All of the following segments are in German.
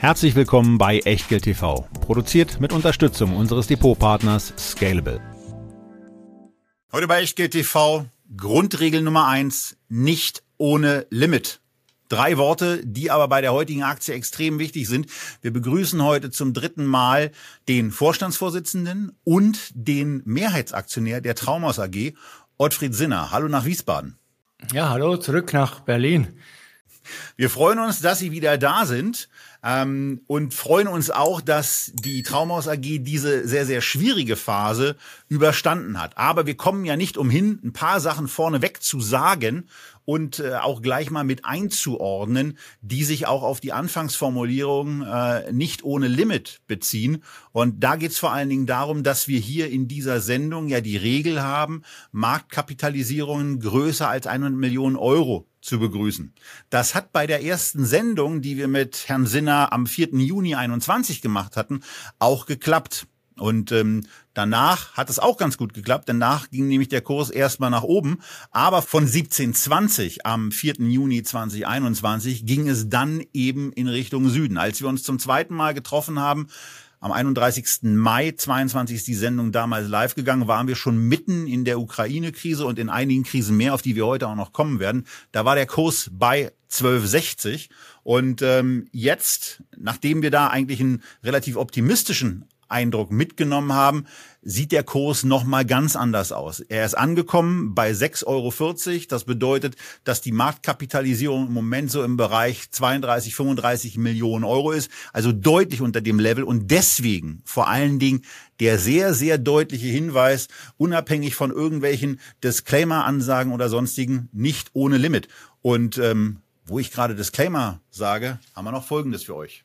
Herzlich willkommen bei Echtgeld TV, produziert mit Unterstützung unseres Depotpartners Scalable. Heute bei Echtgeld TV Grundregel Nummer eins: nicht ohne Limit. Drei Worte, die aber bei der heutigen Aktie extrem wichtig sind. Wir begrüßen heute zum dritten Mal den Vorstandsvorsitzenden und den Mehrheitsaktionär der Traumhaus AG, Ottfried Sinner. Hallo nach Wiesbaden. Ja, hallo, zurück nach Berlin. Wir freuen uns, dass Sie wieder da sind. Ähm, und freuen uns auch, dass die Traumhaus AG diese sehr, sehr schwierige Phase überstanden hat. Aber wir kommen ja nicht umhin, ein paar Sachen vorneweg zu sagen und äh, auch gleich mal mit einzuordnen, die sich auch auf die Anfangsformulierung äh, nicht ohne Limit beziehen. Und da geht es vor allen Dingen darum, dass wir hier in dieser Sendung ja die Regel haben, Marktkapitalisierungen größer als 100 Millionen Euro zu begrüßen. Das hat bei der ersten Sendung, die wir mit Herrn Sinner am 4. Juni 21 gemacht hatten, auch geklappt. Und ähm, danach hat es auch ganz gut geklappt. Danach ging nämlich der Kurs erstmal nach oben. Aber von 1720 am 4. Juni 2021 ging es dann eben in Richtung Süden. Als wir uns zum zweiten Mal getroffen haben, am 31. Mai 22 ist die Sendung damals live gegangen, waren wir schon mitten in der Ukraine-Krise und in einigen Krisen mehr, auf die wir heute auch noch kommen werden. Da war der Kurs bei 1260 und ähm, jetzt, nachdem wir da eigentlich einen relativ optimistischen Eindruck mitgenommen haben, sieht der Kurs nochmal ganz anders aus. Er ist angekommen bei 6,40 Euro. Das bedeutet, dass die Marktkapitalisierung im Moment so im Bereich 32, 35 Millionen Euro ist, also deutlich unter dem Level und deswegen vor allen Dingen der sehr, sehr deutliche Hinweis, unabhängig von irgendwelchen Disclaimer-Ansagen oder sonstigen, nicht ohne Limit. Und ähm, wo ich gerade Disclaimer sage, haben wir noch Folgendes für euch.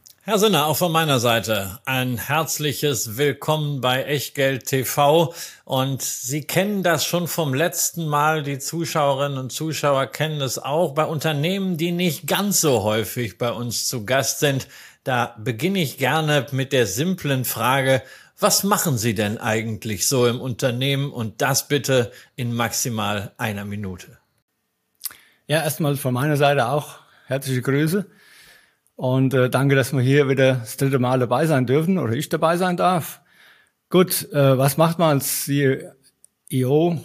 Herr Sinner, auch von meiner Seite ein herzliches Willkommen bei Echtgeld TV. Und Sie kennen das schon vom letzten Mal. Die Zuschauerinnen und Zuschauer kennen es auch bei Unternehmen, die nicht ganz so häufig bei uns zu Gast sind. Da beginne ich gerne mit der simplen Frage, was machen Sie denn eigentlich so im Unternehmen? Und das bitte in maximal einer Minute. Ja, erstmal von meiner Seite auch herzliche Grüße. Und äh, danke, dass wir hier wieder das dritte Mal dabei sein dürfen oder ich dabei sein darf. Gut, äh, was macht man als CEO?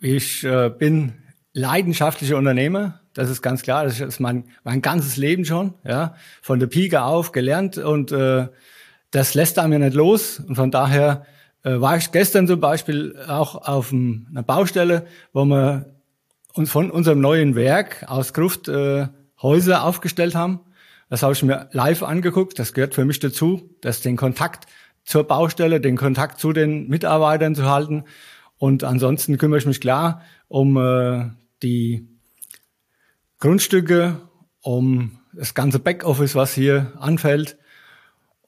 Ich äh, bin leidenschaftlicher Unternehmer. Das ist ganz klar. Das ist mein, mein ganzes Leben schon. Ja, von der Pike auf gelernt und äh, das lässt einem ja nicht los. Und von daher äh, war ich gestern zum Beispiel auch auf einer Baustelle, wo wir uns von unserem neuen Werk aus Gruft äh, Häuser aufgestellt haben das habe ich mir live angeguckt. Das gehört für mich dazu, dass den Kontakt zur Baustelle, den Kontakt zu den Mitarbeitern zu halten. Und ansonsten kümmere ich mich klar um äh, die Grundstücke, um das ganze Backoffice, was hier anfällt.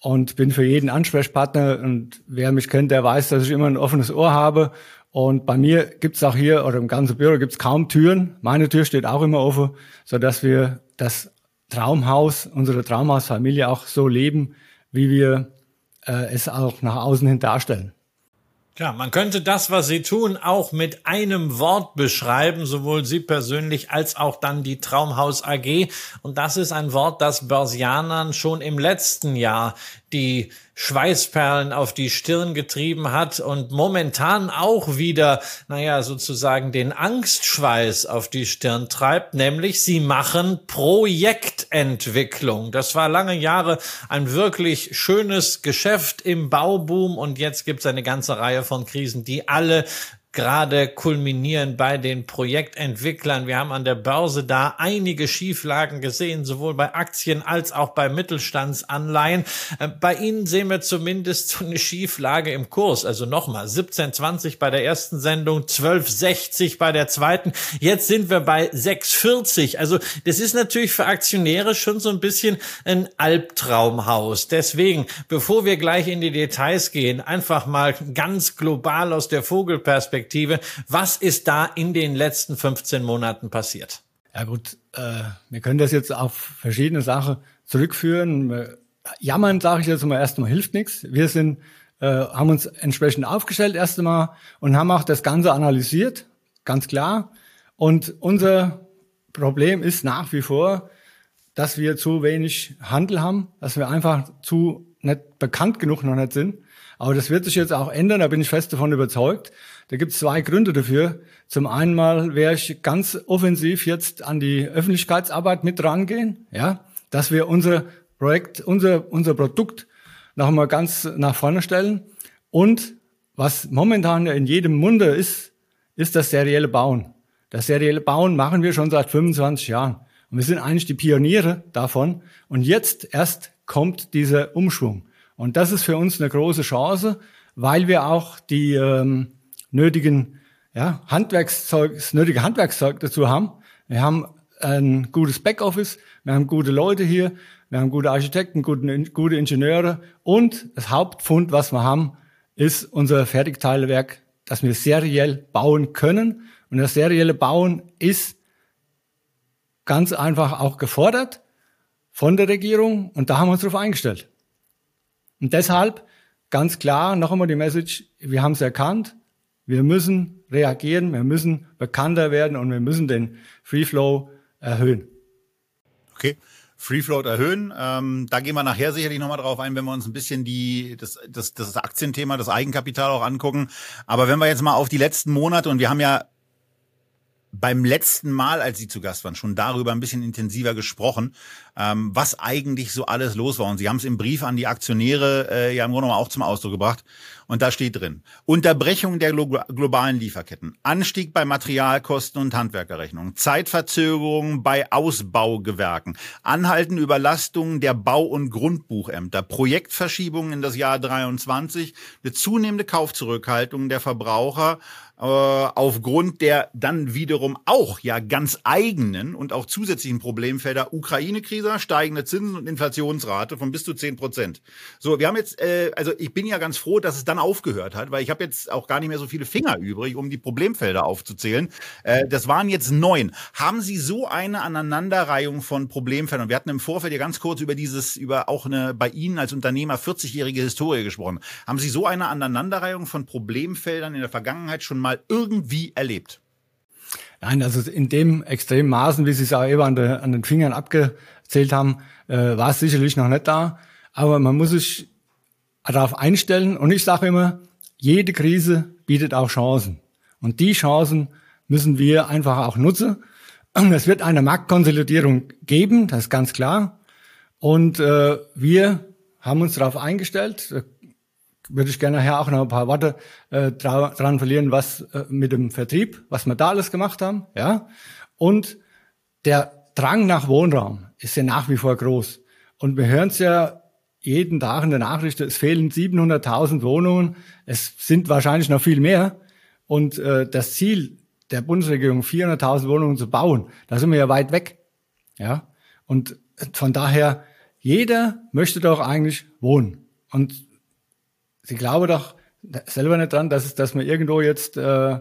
Und bin für jeden Ansprechpartner. Und wer mich kennt, der weiß, dass ich immer ein offenes Ohr habe. Und bei mir gibt's auch hier, oder im ganzen Büro gibt's kaum Türen. Meine Tür steht auch immer offen, so dass wir das Traumhaus, unsere Traumhausfamilie auch so leben, wie wir äh, es auch nach außen hin darstellen. Ja, man könnte das, was Sie tun, auch mit einem Wort beschreiben, sowohl Sie persönlich als auch dann die Traumhaus AG. Und das ist ein Wort, das Börsianern schon im letzten Jahr die Schweißperlen auf die Stirn getrieben hat und momentan auch wieder, naja, sozusagen den Angstschweiß auf die Stirn treibt, nämlich sie machen Projektentwicklung. Das war lange Jahre ein wirklich schönes Geschäft im Bauboom und jetzt gibt es eine ganze Reihe von Krisen, die alle gerade kulminieren bei den Projektentwicklern. Wir haben an der Börse da einige Schieflagen gesehen, sowohl bei Aktien als auch bei Mittelstandsanleihen. Äh, bei Ihnen sehen wir zumindest eine Schieflage im Kurs. Also nochmal 17,20 bei der ersten Sendung, 12,60 bei der zweiten. Jetzt sind wir bei 6,40. Also das ist natürlich für Aktionäre schon so ein bisschen ein Albtraumhaus. Deswegen, bevor wir gleich in die Details gehen, einfach mal ganz global aus der Vogelperspektive. Was ist da in den letzten 15 Monaten passiert? Ja gut, äh, wir können das jetzt auf verschiedene Sachen zurückführen. Jammern, sage ich jetzt mal, erstmal hilft nichts. Wir sind, äh, haben uns entsprechend aufgestellt erst einmal und haben auch das Ganze analysiert, ganz klar. Und unser Problem ist nach wie vor, dass wir zu wenig Handel haben, dass wir einfach zu nicht bekannt genug noch nicht sind. Aber das wird sich jetzt auch ändern, da bin ich fest davon überzeugt. Da gibt es zwei Gründe dafür. Zum einen mal werde ich ganz offensiv jetzt an die Öffentlichkeitsarbeit mit rangehen, ja, dass wir unser Projekt, unser, unser Produkt noch einmal ganz nach vorne stellen. Und was momentan in jedem Munde ist, ist das serielle Bauen. Das serielle Bauen machen wir schon seit 25 Jahren. Und wir sind eigentlich die Pioniere davon. Und jetzt erst kommt dieser Umschwung. Und das ist für uns eine große Chance, weil wir auch die ähm, nötigen ja, Handwerkszeug, das nötige Handwerkszeug dazu haben. Wir haben ein gutes Backoffice, wir haben gute Leute hier, wir haben gute Architekten, gute, gute Ingenieure und das Hauptfund, was wir haben, ist unser Fertigteilewerk, dass wir seriell bauen können. Und das serielle Bauen ist ganz einfach auch gefordert von der Regierung und da haben wir uns darauf eingestellt. Und deshalb ganz klar noch einmal die Message, wir haben es erkannt, wir müssen reagieren, wir müssen bekannter werden und wir müssen den Free Flow erhöhen. Okay. Free Float erhöhen. Ähm, da gehen wir nachher sicherlich nochmal drauf ein, wenn wir uns ein bisschen die, das, das, das Aktienthema, das Eigenkapital auch angucken. Aber wenn wir jetzt mal auf die letzten Monate und wir haben ja beim letzten Mal, als Sie zu Gast waren, schon darüber ein bisschen intensiver gesprochen, ähm, was eigentlich so alles los war. Und Sie haben es im Brief an die Aktionäre äh, ja im Grunde auch zum Ausdruck gebracht. Und da steht drin, Unterbrechung der glo globalen Lieferketten, Anstieg bei Materialkosten und Handwerkerrechnungen, Zeitverzögerungen bei Ausbaugewerken, Anhalten Überlastungen der Bau- und Grundbuchämter, Projektverschiebungen in das Jahr 23, eine zunehmende Kaufzurückhaltung der Verbraucher aufgrund der dann wiederum auch ja ganz eigenen und auch zusätzlichen Problemfelder Ukraine-Krise, steigende Zinsen und Inflationsrate von bis zu zehn Prozent. So, wir haben jetzt, äh, also ich bin ja ganz froh, dass es dann aufgehört hat, weil ich habe jetzt auch gar nicht mehr so viele Finger übrig, um die Problemfelder aufzuzählen. Äh, das waren jetzt neun. Haben Sie so eine Aneinanderreihung von Problemfeldern? Wir hatten im Vorfeld ja ganz kurz über dieses, über auch eine bei Ihnen als Unternehmer 40-jährige Historie gesprochen. Haben Sie so eine Aneinanderreihung von Problemfeldern in der Vergangenheit schon mal irgendwie erlebt? Nein, also in dem extremen Maßen, wie Sie es auch eben an, de, an den Fingern abgezählt haben, äh, war es sicherlich noch nicht da. Aber man muss sich darauf einstellen. Und ich sage immer, jede Krise bietet auch Chancen. Und die Chancen müssen wir einfach auch nutzen. Es wird eine Marktkonsolidierung geben, das ist ganz klar. Und äh, wir haben uns darauf eingestellt würde ich gerne nachher auch noch ein paar Worte äh, dran verlieren, was äh, mit dem Vertrieb, was wir da alles gemacht haben, ja. Und der Drang nach Wohnraum ist ja nach wie vor groß. Und wir hören es ja jeden Tag in der Nachricht, es fehlen 700.000 Wohnungen. Es sind wahrscheinlich noch viel mehr. Und äh, das Ziel der Bundesregierung, 400.000 Wohnungen zu bauen, da sind wir ja weit weg. Ja. Und von daher, jeder möchte doch eigentlich wohnen. Und Sie glauben doch selber nicht dran, dass, dass man irgendwo jetzt äh,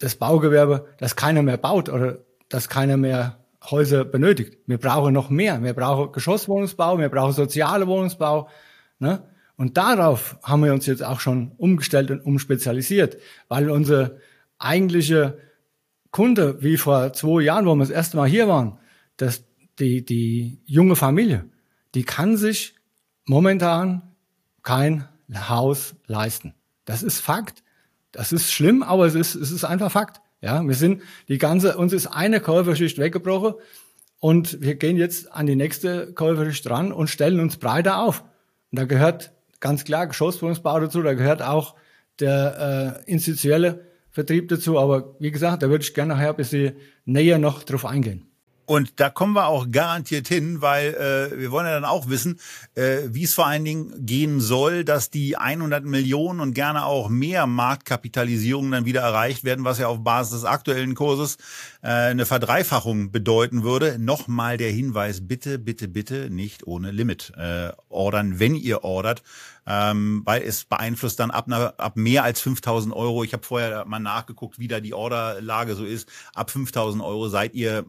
das Baugewerbe, dass keiner mehr baut oder dass keiner mehr Häuser benötigt. Wir brauchen noch mehr. Wir brauchen Geschosswohnungsbau, wir brauchen soziale Wohnungsbau. Ne? Und darauf haben wir uns jetzt auch schon umgestellt und umspezialisiert, weil unser eigentliche Kunde, wie vor zwei Jahren, wo wir das erste Mal hier waren, dass die, die junge Familie, die kann sich momentan kein Haus leisten. Das ist Fakt. Das ist schlimm, aber es ist, es ist einfach Fakt. Ja, wir sind die ganze, uns ist eine Käuferschicht weggebrochen und wir gehen jetzt an die nächste Käuferschicht ran und stellen uns breiter auf. Und da gehört ganz klar Geschosswohnungsbau dazu, da gehört auch der äh, institutionelle Vertrieb dazu, aber wie gesagt, da würde ich gerne nachher ein bisschen näher noch drauf eingehen. Und da kommen wir auch garantiert hin, weil äh, wir wollen ja dann auch wissen, äh, wie es vor allen Dingen gehen soll, dass die 100 Millionen und gerne auch mehr Marktkapitalisierung dann wieder erreicht werden, was ja auf Basis des aktuellen Kurses äh, eine Verdreifachung bedeuten würde. Nochmal der Hinweis, bitte, bitte, bitte nicht ohne Limit äh, ordern, wenn ihr ordert ähm, weil es beeinflusst dann ab, ab mehr als 5000 Euro. Ich habe vorher mal nachgeguckt, wie da die Orderlage so ist. Ab 5000 Euro seid ihr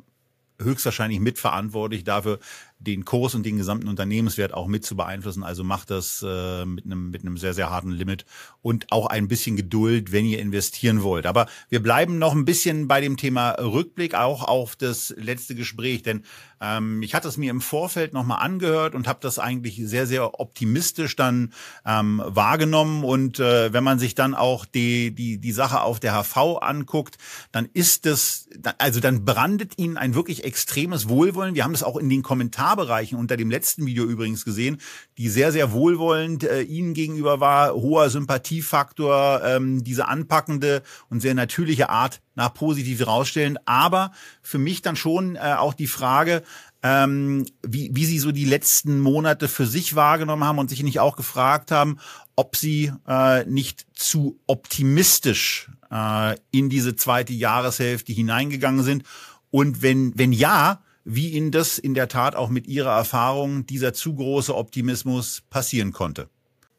höchstwahrscheinlich mitverantwortlich dafür, den Kurs und den gesamten Unternehmenswert auch mit zu beeinflussen. Also macht das äh, mit einem mit einem sehr sehr harten Limit und auch ein bisschen Geduld, wenn ihr investieren wollt. Aber wir bleiben noch ein bisschen bei dem Thema Rückblick auch auf das letzte Gespräch, denn ähm, ich hatte es mir im Vorfeld nochmal angehört und habe das eigentlich sehr sehr optimistisch dann ähm, wahrgenommen und äh, wenn man sich dann auch die die die Sache auf der HV anguckt, dann ist es also dann brandet ihnen ein wirklich extremes Wohlwollen. Wir haben das auch in den Kommentarbereichen unter dem letzten Video übrigens gesehen, die sehr, sehr wohlwollend äh, Ihnen gegenüber war, hoher Sympathiefaktor, ähm, diese anpackende und sehr natürliche Art nach positiv rausstellen. Aber für mich dann schon äh, auch die Frage, ähm, wie, wie Sie so die letzten Monate für sich wahrgenommen haben und sich nicht auch gefragt haben, ob Sie äh, nicht zu optimistisch äh, in diese zweite Jahreshälfte hineingegangen sind. Und wenn, wenn ja, wie Ihnen das in der Tat auch mit Ihrer Erfahrung, dieser zu große Optimismus passieren konnte.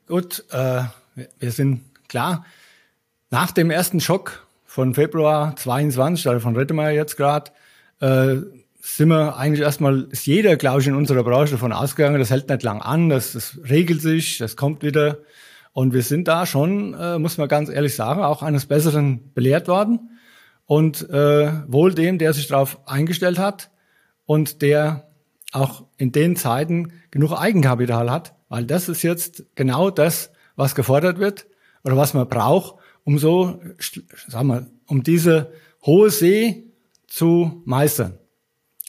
Gut, äh, wir sind klar, nach dem ersten Schock von Februar 22, also von Rettemeyer jetzt gerade, äh, sind wir eigentlich erstmal, ist jeder, glaube ich, in unserer Branche davon ausgegangen, das hält nicht lang an, das, das regelt sich, das kommt wieder. Und wir sind da schon, äh, muss man ganz ehrlich sagen, auch eines Besseren belehrt worden. Und äh, wohl dem, der sich darauf eingestellt hat, und der auch in den Zeiten genug Eigenkapital hat, weil das ist jetzt genau das, was gefordert wird oder was man braucht, um so, sagen wir, um diese hohe See zu meistern.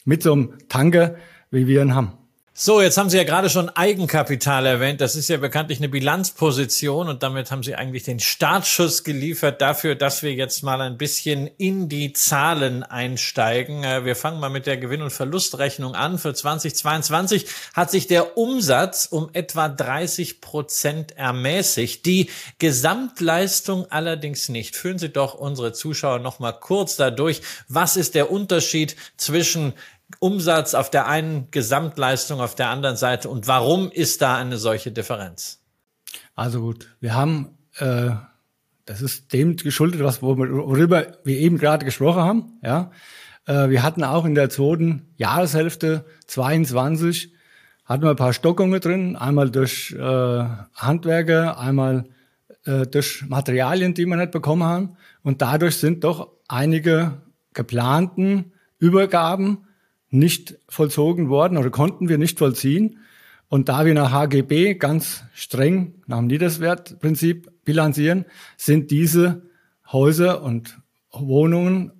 Mit so einem Tanker, wie wir ihn haben. So, jetzt haben Sie ja gerade schon Eigenkapital erwähnt. Das ist ja bekanntlich eine Bilanzposition und damit haben Sie eigentlich den Startschuss geliefert dafür, dass wir jetzt mal ein bisschen in die Zahlen einsteigen. Äh, wir fangen mal mit der Gewinn- und Verlustrechnung an. Für 2022 hat sich der Umsatz um etwa 30 Prozent ermäßigt. Die Gesamtleistung allerdings nicht. Führen Sie doch unsere Zuschauer noch mal kurz dadurch. Was ist der Unterschied zwischen Umsatz auf der einen, Gesamtleistung auf der anderen Seite und warum ist da eine solche Differenz? Also gut, wir haben, äh, das ist dem geschuldet, was worüber wir eben gerade gesprochen haben. Ja, äh, wir hatten auch in der zweiten Jahreshälfte 22 hatten wir ein paar Stockungen drin, einmal durch äh, Handwerker, einmal äh, durch Materialien, die wir nicht bekommen haben. Und dadurch sind doch einige geplanten Übergaben nicht vollzogen worden oder konnten wir nicht vollziehen. Und da wir nach HGB ganz streng nach dem Niederswertprinzip bilanzieren, sind diese Häuser und Wohnungen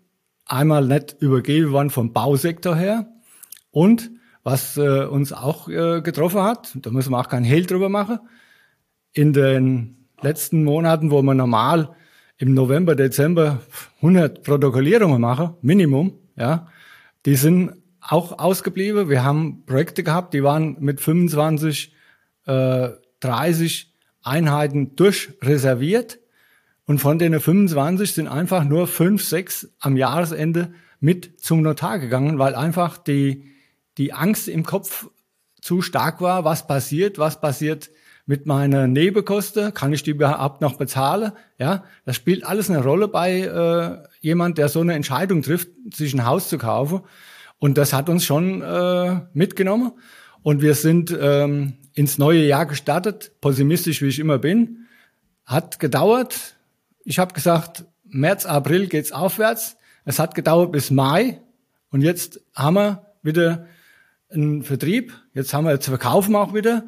einmal nicht übergeben worden vom Bausektor her. Und was äh, uns auch äh, getroffen hat, da müssen wir auch keinen Hehl drüber machen, in den letzten Monaten, wo man normal im November, Dezember 100 Protokollierungen machen, Minimum, ja, die sind auch ausgeblieben. Wir haben Projekte gehabt, die waren mit 25, äh, 30 Einheiten durchreserviert. Und von denen 25 sind einfach nur 5, 6 am Jahresende mit zum Notar gegangen, weil einfach die, die Angst im Kopf zu stark war, was passiert, was passiert mit meiner Nebenkosten, kann ich die überhaupt noch bezahlen? Ja, das spielt alles eine Rolle bei äh, jemand, der so eine Entscheidung trifft, sich ein Haus zu kaufen. Und das hat uns schon äh, mitgenommen. Und wir sind ähm, ins neue Jahr gestartet, pessimistisch wie ich immer bin. Hat gedauert. Ich habe gesagt, März, April geht's aufwärts. Es hat gedauert bis Mai. Und jetzt haben wir wieder einen Vertrieb. Jetzt haben wir, jetzt verkaufen auch wieder.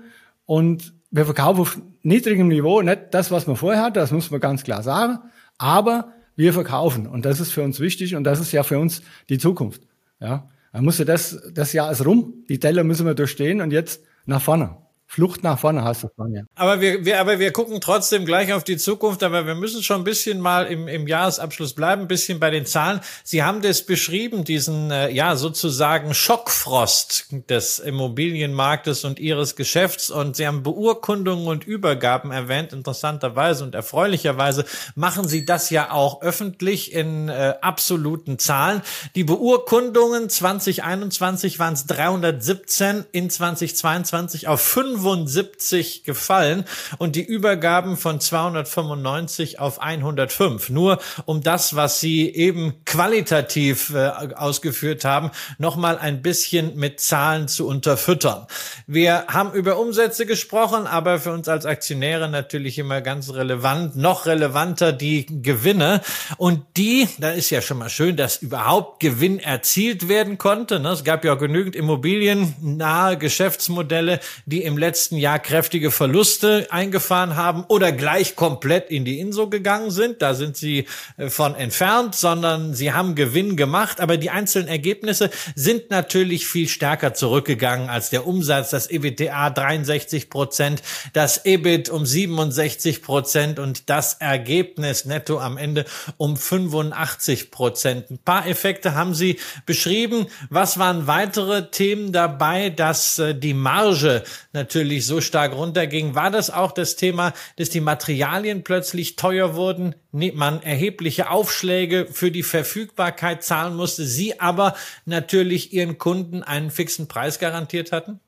Und wir verkaufen auf niedrigem Niveau, nicht das, was wir vorher hatten, das muss man ganz klar sagen. Aber wir verkaufen. Und das ist für uns wichtig. Und das ist ja für uns die Zukunft. Ja. Man musste das, das Jahr ist rum, die Teller müssen wir durchstehen und jetzt nach vorne. Flucht nach vorne hast du von, ja. Aber wir, wir, aber wir gucken trotzdem gleich auf die Zukunft, aber wir müssen schon ein bisschen mal im, im Jahresabschluss bleiben, ein bisschen bei den Zahlen. Sie haben das beschrieben, diesen, äh, ja, sozusagen Schockfrost des Immobilienmarktes und Ihres Geschäfts und Sie haben Beurkundungen und Übergaben erwähnt, interessanterweise und erfreulicherweise machen Sie das ja auch öffentlich in äh, absoluten Zahlen. Die Beurkundungen 2021 waren es 317, in 2022 auf 5 75 gefallen und die Übergaben von 295 auf 105. Nur um das, was Sie eben qualitativ äh, ausgeführt haben, nochmal ein bisschen mit Zahlen zu unterfüttern. Wir haben über Umsätze gesprochen, aber für uns als Aktionäre natürlich immer ganz relevant, noch relevanter die Gewinne. Und die, da ist ja schon mal schön, dass überhaupt Gewinn erzielt werden konnte. Ne? Es gab ja genügend immobiliennahe Geschäftsmodelle, die im letzten letzten Jahr kräftige Verluste eingefahren haben oder gleich komplett in die Inso gegangen sind. Da sind sie äh, von entfernt, sondern sie haben Gewinn gemacht. Aber die einzelnen Ergebnisse sind natürlich viel stärker zurückgegangen als der Umsatz. Das EBTA 63 Prozent, das EBIT um 67 Prozent und das Ergebnis netto am Ende um 85 Prozent. Ein paar Effekte haben Sie beschrieben. Was waren weitere Themen dabei, dass äh, die Marge natürlich natürlich so stark runterging, war das auch das Thema, dass die Materialien plötzlich teuer wurden, man erhebliche Aufschläge für die Verfügbarkeit zahlen musste, sie aber natürlich ihren Kunden einen fixen Preis garantiert hatten?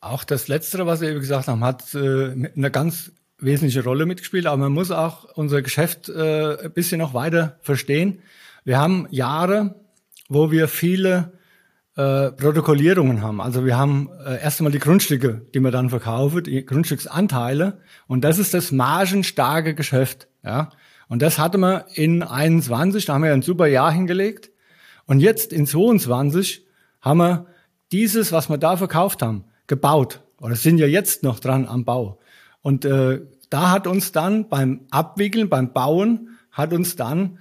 Auch das Letztere, was Sie eben gesagt haben, hat äh, eine ganz wesentliche Rolle mitgespielt, aber man muss auch unser Geschäft äh, ein bisschen noch weiter verstehen. Wir haben Jahre, wo wir viele äh, Protokollierungen haben. Also wir haben äh, erst einmal die Grundstücke, die wir dann verkaufen, die Grundstücksanteile. Und das ist das margenstarke Geschäft. Ja. Und das hatte man in 21, da haben wir ein super Jahr hingelegt. Und jetzt in 22 haben wir dieses, was wir da verkauft haben, gebaut. Oder sind ja jetzt noch dran am Bau. Und äh, da hat uns dann beim Abwickeln, beim Bauen, hat uns dann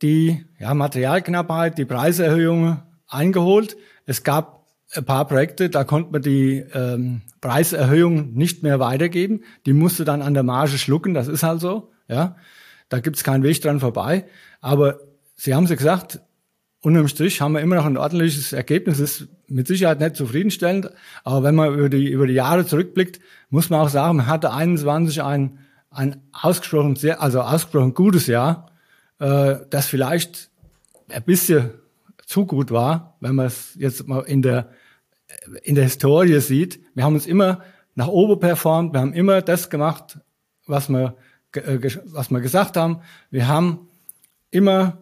die ja, Materialknappheit, die Preiserhöhungen eingeholt. Es gab ein paar Projekte, da konnte man die ähm, Preiserhöhung nicht mehr weitergeben. Die musste dann an der Marge schlucken, das ist halt so. Ja, Da gibt's keinen Weg dran vorbei. Aber Sie haben es gesagt, unterm Strich haben wir immer noch ein ordentliches Ergebnis. Das ist mit Sicherheit nicht zufriedenstellend. Aber wenn man über die, über die Jahre zurückblickt, muss man auch sagen, man hatte 21 ein, ein ausgesprochen sehr, also ausgesprochen gutes Jahr, äh, das vielleicht ein bisschen zu gut war, wenn man es jetzt mal in der, in der Historie sieht. Wir haben uns immer nach oben performt, wir haben immer das gemacht, was wir, äh, was wir gesagt haben. Wir haben immer,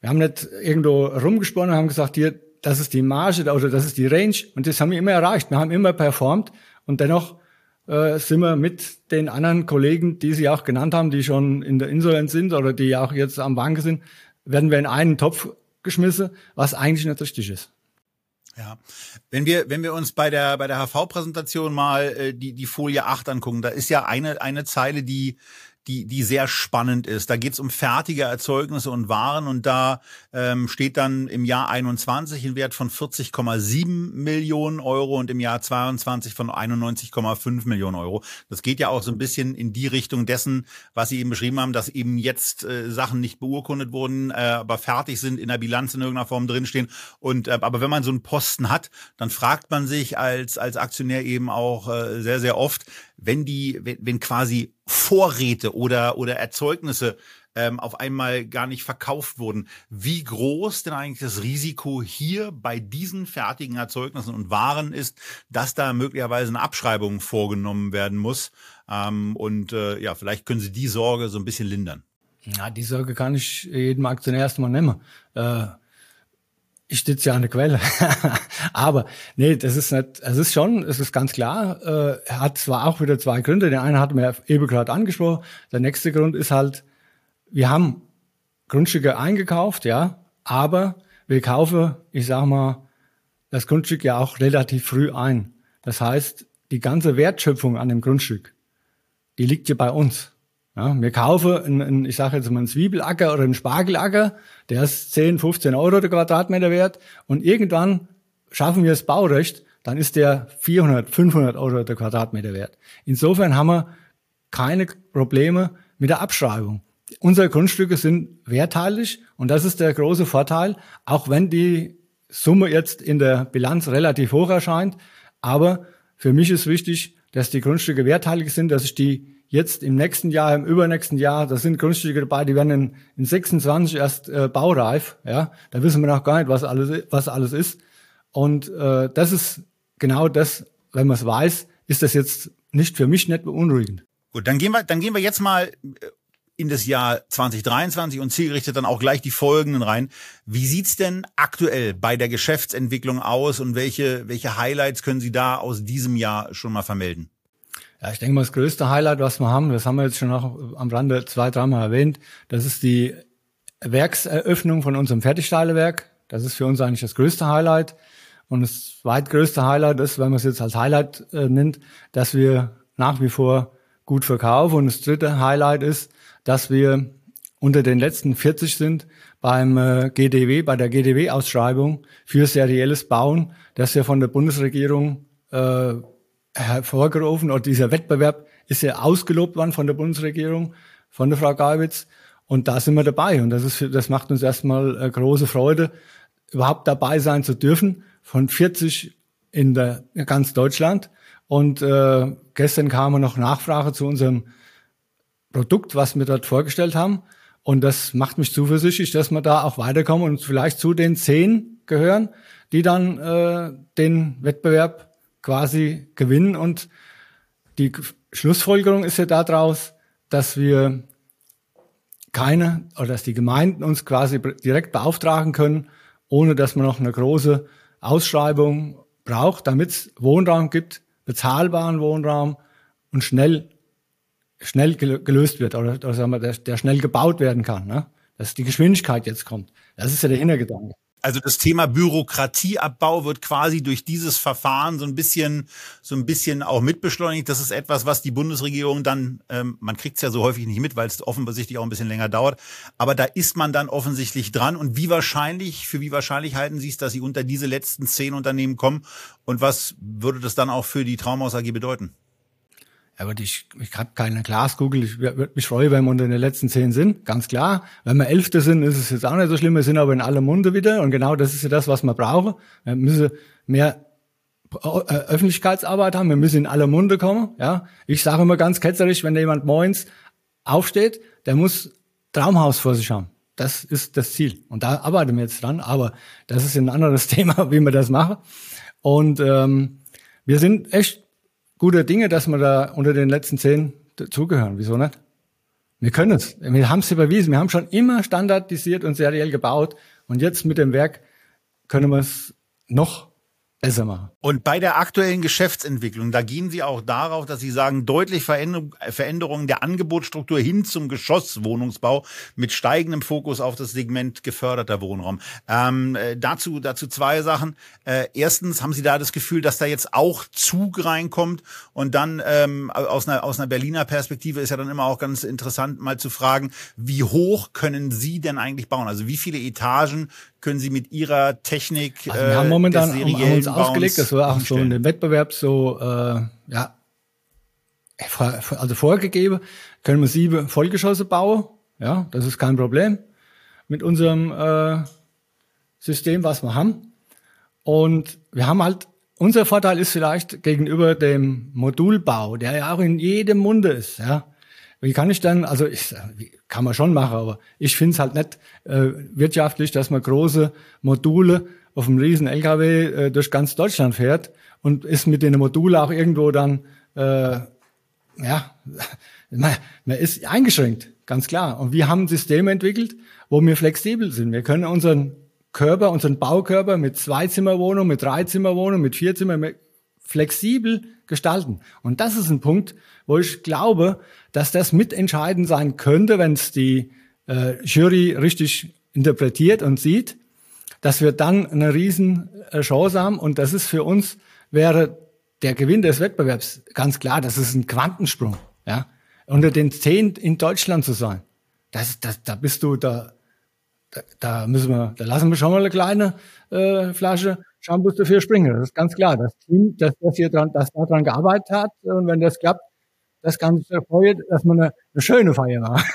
wir haben nicht irgendwo rumgesponnen, haben gesagt, hier, das ist die Marge oder das ist die Range und das haben wir immer erreicht. Wir haben immer performt und dennoch äh, sind wir mit den anderen Kollegen, die Sie auch genannt haben, die schon in der Insolvenz sind oder die auch jetzt am Bank sind, werden wir in einen Topf geschmissen, was eigentlich nicht richtig ist. Ja, wenn wir wenn wir uns bei der bei der HV Präsentation mal äh, die die Folie 8 angucken, da ist ja eine eine Zeile, die die, die sehr spannend ist. Da geht es um fertige Erzeugnisse und Waren und da ähm, steht dann im Jahr 21 ein Wert von 40,7 Millionen Euro und im Jahr 22 von 91,5 Millionen Euro. Das geht ja auch so ein bisschen in die Richtung dessen, was Sie eben beschrieben haben, dass eben jetzt äh, Sachen nicht beurkundet wurden, äh, aber fertig sind, in der Bilanz in irgendeiner Form drinstehen. Und äh, aber wenn man so einen Posten hat, dann fragt man sich als als Aktionär eben auch äh, sehr sehr oft, wenn die, wenn, wenn quasi Vorräte oder, oder Erzeugnisse ähm, auf einmal gar nicht verkauft wurden. Wie groß denn eigentlich das Risiko hier bei diesen fertigen Erzeugnissen und Waren ist, dass da möglicherweise eine Abschreibung vorgenommen werden muss? Ähm, und äh, ja, vielleicht können Sie die Sorge so ein bisschen lindern. Ja, die Sorge kann ich jedem Aktionär erstmal nehmen. Äh, ich sitze ja an der Quelle. Aber nee, das ist nicht, es ist schon, es ist ganz klar, äh, er hat zwar auch wieder zwei Gründe. Den einen hatten wir eben gerade angesprochen. Der nächste Grund ist halt, wir haben Grundstücke eingekauft, ja, aber wir kaufen, ich sag mal, das Grundstück ja auch relativ früh ein. Das heißt, die ganze Wertschöpfung an dem Grundstück, die liegt ja bei uns. Ja, wir kaufen, einen, einen, ich sage jetzt mal einen Zwiebelacker oder einen Spargelacker, der ist 10, 15 Euro der Quadratmeter wert und irgendwann schaffen wir das Baurecht, dann ist der 400, 500 Euro der Quadratmeter wert. Insofern haben wir keine Probleme mit der Abschreibung. Unsere Grundstücke sind wertteilig und das ist der große Vorteil, auch wenn die Summe jetzt in der Bilanz relativ hoch erscheint. Aber für mich ist wichtig, dass die Grundstücke wertteilig sind, dass ich die jetzt im nächsten Jahr, im übernächsten Jahr, da sind Grundstücke dabei, die werden in, in 26 erst äh, baureif. Ja, da wissen wir noch gar nicht, was alles, was alles ist. Und äh, das ist genau das, wenn man es weiß, ist das jetzt nicht für mich nicht beunruhigend. Gut, dann gehen wir, dann gehen wir jetzt mal äh, in das Jahr 2023 und zielgerichtet dann auch gleich die folgenden rein. Wie sieht's denn aktuell bei der Geschäftsentwicklung aus und welche, welche Highlights können Sie da aus diesem Jahr schon mal vermelden? Ja, ich denke mal, das größte Highlight, was wir haben, das haben wir jetzt schon noch am Rande zwei, dreimal erwähnt, das ist die Werkseröffnung von unserem Fertigteilewerk. Das ist für uns eigentlich das größte Highlight. Und das zweitgrößte Highlight ist, wenn man es jetzt als Highlight äh, nennt, dass wir nach wie vor gut verkaufen. Und das dritte Highlight ist, dass wir unter den letzten 40 sind beim äh, GDW, bei der GDW-Ausschreibung für serielles Bauen, das ja von der Bundesregierung äh, hervorgerufen oder dieser Wettbewerb ist ja ausgelobt worden von der Bundesregierung, von der Frau Geiwitz. Und da sind wir dabei. Und das, ist, das macht uns erstmal äh, große Freude, überhaupt dabei sein zu dürfen. Von 40 in, der, ganz Deutschland. Und äh, gestern kam noch Nachfrage zu unserem Produkt, was wir dort vorgestellt haben. Und das macht mich zuversichtlich, dass wir da auch weiterkommen und vielleicht zu den zehn gehören, die dann äh, den Wettbewerb quasi gewinnen. Und die Schlussfolgerung ist ja daraus, dass wir keine oder dass die Gemeinden uns quasi direkt beauftragen können, ohne dass man noch eine große Ausschreibung braucht, damit es Wohnraum gibt, bezahlbaren Wohnraum und schnell schnell gelöst wird oder, oder sagen wir, der, der schnell gebaut werden kann, ne? dass die Geschwindigkeit jetzt kommt. Das ist ja der Hintergedanke. Also das Thema Bürokratieabbau wird quasi durch dieses Verfahren so ein bisschen, so ein bisschen auch mitbeschleunigt. Das ist etwas, was die Bundesregierung dann, ähm, man kriegt es ja so häufig nicht mit, weil es offensichtlich auch ein bisschen länger dauert. Aber da ist man dann offensichtlich dran. Und wie wahrscheinlich, für wie wahrscheinlich halten Sie es, dass Sie unter diese letzten zehn Unternehmen kommen? Und was würde das dann auch für die Traumhaus AG bedeuten? Aber ich, ich habe keine Glaskugel. Ich würde mich freuen, wenn wir unter den letzten zehn sind, ganz klar. Wenn wir Elfte sind, ist es jetzt auch nicht so schlimm. Wir sind aber in aller Munde wieder. Und genau das ist ja das, was wir brauchen. Wir müssen mehr äh, Öffentlichkeitsarbeit haben. Wir müssen in aller Munde kommen. Ja, Ich sage immer ganz ketzerisch, wenn jemand morgens aufsteht, der muss Traumhaus vor sich haben. Das ist das Ziel. Und da arbeiten wir jetzt dran. Aber das ist ein anderes Thema, wie wir das machen. Und ähm, wir sind echt guter Dinge, dass wir da unter den letzten zehn dazugehören. Wieso nicht? Wir können es. Wir haben es überwiesen. Wir haben schon immer standardisiert und seriell gebaut. Und jetzt mit dem Werk können wir es noch machen. Und bei der aktuellen Geschäftsentwicklung, da gehen Sie auch darauf, dass Sie sagen, deutlich Veränderungen der Angebotsstruktur hin zum Geschosswohnungsbau mit steigendem Fokus auf das Segment geförderter Wohnraum. Ähm, äh, dazu, dazu zwei Sachen. Äh, erstens, haben Sie da das Gefühl, dass da jetzt auch Zug reinkommt? Und dann ähm, aus, einer, aus einer Berliner Perspektive ist ja dann immer auch ganz interessant, mal zu fragen, wie hoch können Sie denn eigentlich bauen? Also wie viele Etagen können Sie mit Ihrer Technik also wir haben momentan des haben uns ausgelegt, das war auch so in dem Wettbewerb so, äh, ja, also vorgegeben, können wir sieben Vollgeschosse bauen, ja, das ist kein Problem mit unserem äh, System, was wir haben. Und wir haben halt, unser Vorteil ist vielleicht gegenüber dem Modulbau, der ja auch in jedem Munde ist, ja. Wie kann ich dann, also ich, kann man schon machen, aber ich finde es halt nicht äh, wirtschaftlich, dass man große Module auf einem riesen LKW äh, durch ganz Deutschland fährt und ist mit den Modulen auch irgendwo dann, äh, ja, man, man ist eingeschränkt, ganz klar. Und wir haben Systeme entwickelt, wo wir flexibel sind. Wir können unseren Körper, unseren Baukörper mit Zwei-Zimmer-Wohnung, mit Drei-Zimmer-Wohnung, mit Vier-Zimmer flexibel gestalten. Und das ist ein Punkt, wo ich glaube, dass das mitentscheidend sein könnte, wenn es die äh, Jury richtig interpretiert und sieht, dass wir dann eine riesen äh, Chance haben. Und das ist für uns, wäre der Gewinn des Wettbewerbs ganz klar, das ist ein Quantensprung. Ja? Unter den zehn in Deutschland zu sein, das, das, da bist du, da, da, da müssen wir, da lassen wir schon mal eine kleine äh, Flasche Shampoos dafür springen. Das ist ganz klar. Das Team, das, das hier dran, das daran gearbeitet hat, und wenn das klappt, das Ganze freut, dass man eine, eine schöne Feier macht.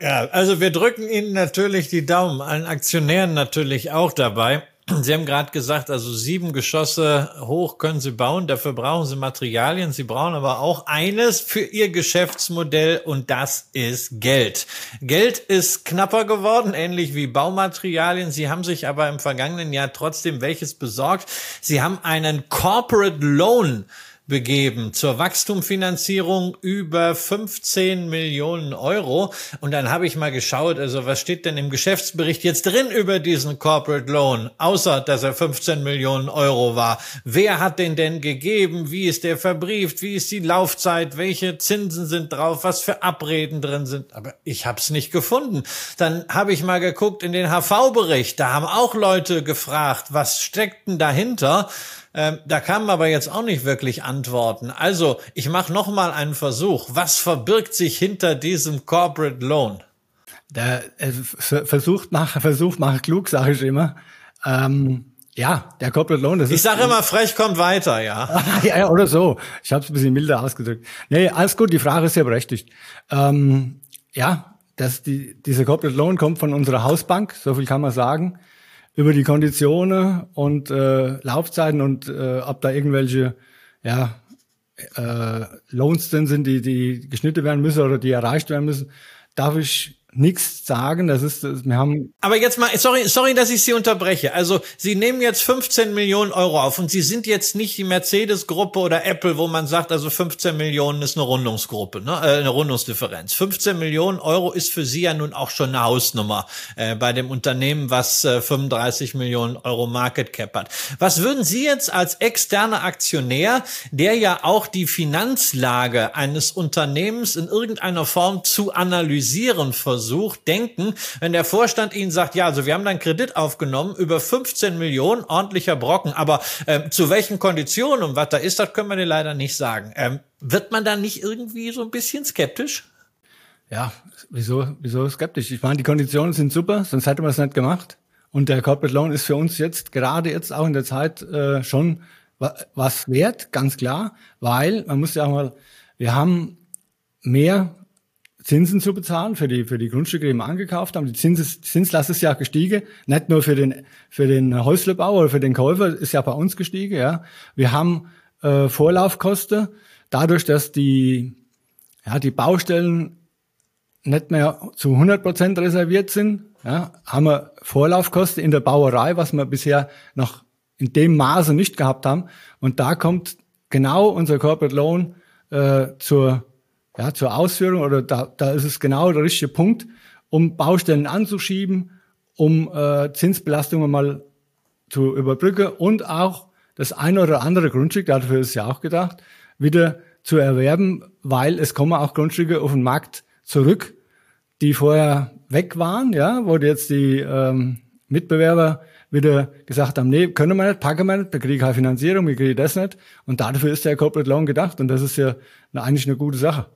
Ja, also wir drücken Ihnen natürlich die Daumen, allen Aktionären natürlich auch dabei. Sie haben gerade gesagt, also sieben Geschosse hoch können Sie bauen, dafür brauchen Sie Materialien, Sie brauchen aber auch eines für Ihr Geschäftsmodell und das ist Geld. Geld ist knapper geworden, ähnlich wie Baumaterialien. Sie haben sich aber im vergangenen Jahr trotzdem welches besorgt. Sie haben einen Corporate Loan begeben zur Wachstumfinanzierung über 15 Millionen Euro. Und dann habe ich mal geschaut, also was steht denn im Geschäftsbericht jetzt drin über diesen Corporate Loan, außer dass er 15 Millionen Euro war. Wer hat den denn gegeben? Wie ist der verbrieft? Wie ist die Laufzeit? Welche Zinsen sind drauf? Was für Abreden drin sind? Aber ich habe es nicht gefunden. Dann habe ich mal geguckt in den HV-Bericht. Da haben auch Leute gefragt, was steckt denn dahinter? Ähm, da kamen aber jetzt auch nicht wirklich Antworten. Also, ich mache noch mal einen Versuch. Was verbirgt sich hinter diesem Corporate Loan? Der äh, versucht macht Versuch macht klug, sage ich immer. Ähm, ja, der Corporate Loan. Das ich sage immer, frech kommt weiter, ja. ja, ja, oder so. Ich habe es ein bisschen milder ausgedrückt. Nee, alles gut. Die Frage ist ja berechtigt. Ähm, ja, dass die, dieser Corporate Loan kommt von unserer Hausbank. So viel kann man sagen über die Konditionen und äh, Laufzeiten und äh, ob da irgendwelche ja, äh, Loans drin sind, die, die geschnitten werden müssen oder die erreicht werden müssen, darf ich nichts sagen. Das ist, wir haben. Aber jetzt mal, sorry, sorry, dass ich Sie unterbreche. Also Sie nehmen jetzt 15 Millionen Euro auf und Sie sind jetzt nicht die Mercedes-Gruppe oder Apple, wo man sagt, also 15 Millionen ist eine Rundungsgruppe, ne? äh, eine Rundungsdifferenz. 15 Millionen Euro ist für Sie ja nun auch schon eine Hausnummer äh, bei dem Unternehmen, was äh, 35 Millionen Euro Market Cap hat. Was würden Sie jetzt als externer Aktionär, der ja auch die Finanzlage eines Unternehmens in irgendeiner Form zu analysieren versucht, versucht, denken, wenn der Vorstand Ihnen sagt, ja, also wir haben dann Kredit aufgenommen über 15 Millionen, ordentlicher Brocken, aber ähm, zu welchen Konditionen und was da ist, das können wir dir leider nicht sagen. Ähm, wird man dann nicht irgendwie so ein bisschen skeptisch? Ja, wieso, wieso skeptisch? Ich meine, die Konditionen sind super, sonst hätte man es nicht gemacht. Und der Corporate Loan ist für uns jetzt, gerade jetzt auch in der Zeit, äh, schon was wert, ganz klar, weil man muss ja auch mal, wir haben mehr Zinsen zu bezahlen für die, für die Grundstücke, die wir angekauft haben. Die Zins, Zinslast ist ja gestiegen, nicht nur für den, für den Häuslebauer oder für den Käufer, ist ja bei uns gestiegen, ja. Wir haben äh, Vorlaufkosten, dadurch, dass die, ja, die Baustellen nicht mehr zu 100 Prozent reserviert sind, ja, haben wir Vorlaufkosten in der Bauerei, was wir bisher noch in dem Maße nicht gehabt haben. Und da kommt genau unser Corporate Loan äh, zur ja, zur Ausführung oder da, da ist es genau der richtige Punkt, um Baustellen anzuschieben, um äh, Zinsbelastungen mal zu überbrücken und auch das eine oder andere Grundstück, dafür ist ja auch gedacht, wieder zu erwerben, weil es kommen auch Grundstücke auf den Markt zurück, die vorher weg waren, ja, wo jetzt die ähm, Mitbewerber wieder gesagt haben, nee, können wir nicht, packen wir nicht, da kriege ich keine Finanzierung, wir kriegen das nicht. Und dafür ist der Corporate Loan gedacht und das ist ja eigentlich eine gute Sache.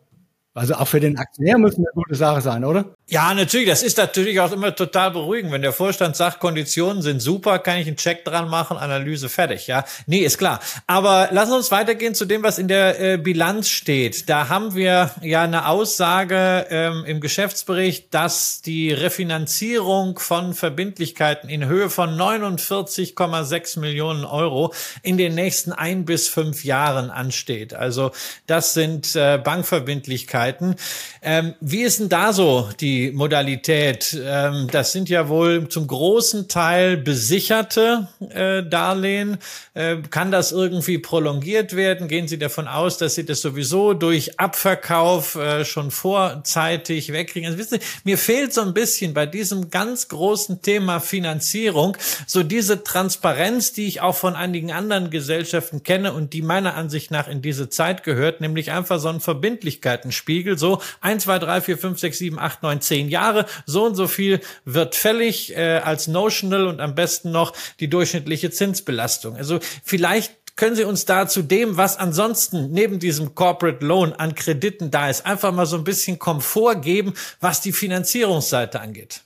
Also auch für den Aktionär muss eine gute Sache sein, oder? Ja, natürlich. Das ist natürlich auch immer total beruhigend. Wenn der Vorstand sagt, Konditionen sind super, kann ich einen Check dran machen, Analyse fertig. Ja, nee, ist klar. Aber lass uns weitergehen zu dem, was in der äh, Bilanz steht. Da haben wir ja eine Aussage ähm, im Geschäftsbericht, dass die Refinanzierung von Verbindlichkeiten in Höhe von 49,6 Millionen Euro in den nächsten ein bis fünf Jahren ansteht. Also das sind äh, Bankverbindlichkeiten. Ähm, wie ist denn da so die Modalität? Ähm, das sind ja wohl zum großen Teil besicherte äh, Darlehen. Äh, kann das irgendwie prolongiert werden? Gehen Sie davon aus, dass Sie das sowieso durch Abverkauf äh, schon vorzeitig wegkriegen? Also, wissen Sie, mir fehlt so ein bisschen bei diesem ganz großen Thema Finanzierung so diese Transparenz, die ich auch von einigen anderen Gesellschaften kenne und die meiner Ansicht nach in diese Zeit gehört, nämlich einfach so ein Verbindlichkeitenspiegel, so 1, 2, 3, 4, 5, 6, 7, 8, 9, zehn Jahre. So und so viel wird fällig äh, als Notional und am besten noch die durchschnittliche Zinsbelastung. Also vielleicht können Sie uns da zu dem, was ansonsten neben diesem Corporate Loan an Krediten da ist, einfach mal so ein bisschen Komfort geben, was die Finanzierungsseite angeht?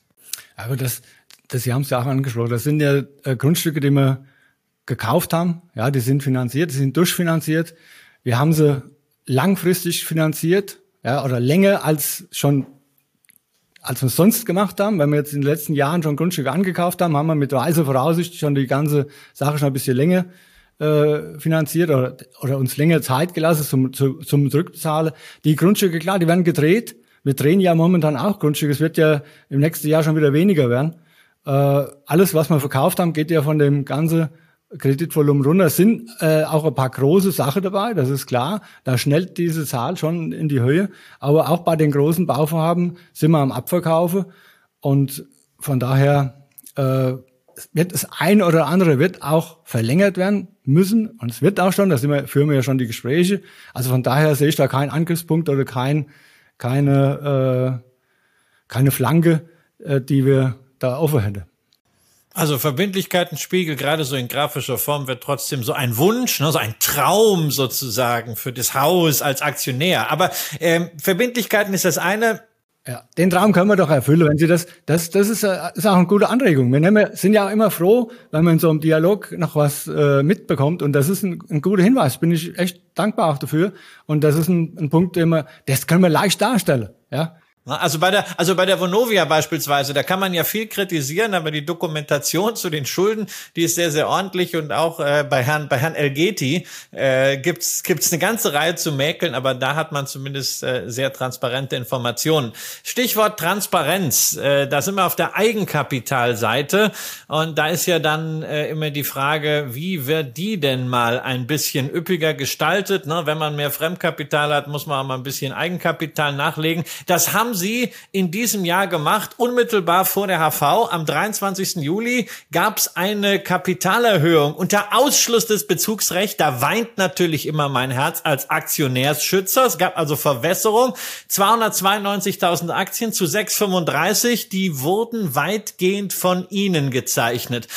Aber das, das Sie haben es ja auch angesprochen. Das sind ja äh, Grundstücke, die wir gekauft haben. Ja, die sind finanziert, die sind durchfinanziert. Wir haben sie langfristig finanziert, ja, oder länger als schon als wir es sonst gemacht haben, wenn wir jetzt in den letzten Jahren schon Grundstücke angekauft haben, haben wir mit weiser Voraussicht schon die ganze Sache schon ein bisschen länger äh, finanziert oder, oder uns länger Zeit gelassen zum, zum, zum Zurückzahlen. Die Grundstücke, klar, die werden gedreht. Wir drehen ja momentan auch Grundstücke. Es wird ja im nächsten Jahr schon wieder weniger werden. Äh, alles, was wir verkauft haben, geht ja von dem ganzen Kreditvolumen runter. Es sind äh, auch ein paar große Sachen dabei, das ist klar. Da schnellt diese Zahl schon in die Höhe. Aber auch bei den großen Bauvorhaben sind wir am Abverkaufen. Und von daher äh, wird das eine oder andere wird auch verlängert werden müssen. Und es wird auch schon, da sind wir, führen wir ja schon die Gespräche. Also von daher sehe ich da keinen Angriffspunkt oder kein, keine, äh, keine Flanke, äh, die wir da offen hätten. Also Verbindlichkeitenspiegel, gerade so in grafischer Form, wird trotzdem so ein Wunsch, ne, so ein Traum sozusagen für das Haus als Aktionär. Aber ähm, Verbindlichkeiten ist das eine. Ja, den Traum können wir doch erfüllen, wenn Sie das, das, das ist, äh, ist auch eine gute Anregung. Wir nehmen, sind ja auch immer froh, wenn man in so einem Dialog noch was äh, mitbekommt und das ist ein, ein guter Hinweis. Bin ich echt dankbar auch dafür und das ist ein, ein Punkt, den wir, das können wir leicht darstellen. Ja, also bei der, also bei der Vonovia beispielsweise, da kann man ja viel kritisieren, aber die Dokumentation zu den Schulden, die ist sehr, sehr ordentlich und auch äh, bei Herrn, bei Herrn Elgeti äh, gibt's gibt's eine ganze Reihe zu mäkeln, aber da hat man zumindest äh, sehr transparente Informationen. Stichwort Transparenz, äh, da sind wir auf der Eigenkapitalseite und da ist ja dann äh, immer die Frage, wie wird die denn mal ein bisschen üppiger gestaltet? Ne? Wenn man mehr Fremdkapital hat, muss man auch mal ein bisschen Eigenkapital nachlegen. Das haben haben Sie in diesem Jahr gemacht? Unmittelbar vor der HV am 23. Juli gab es eine Kapitalerhöhung unter Ausschluss des Bezugsrechts. Da weint natürlich immer mein Herz als Aktionärsschützer. Es gab also Verwässerung. 292.000 Aktien zu 635. Die wurden weitgehend von Ihnen gezeichnet.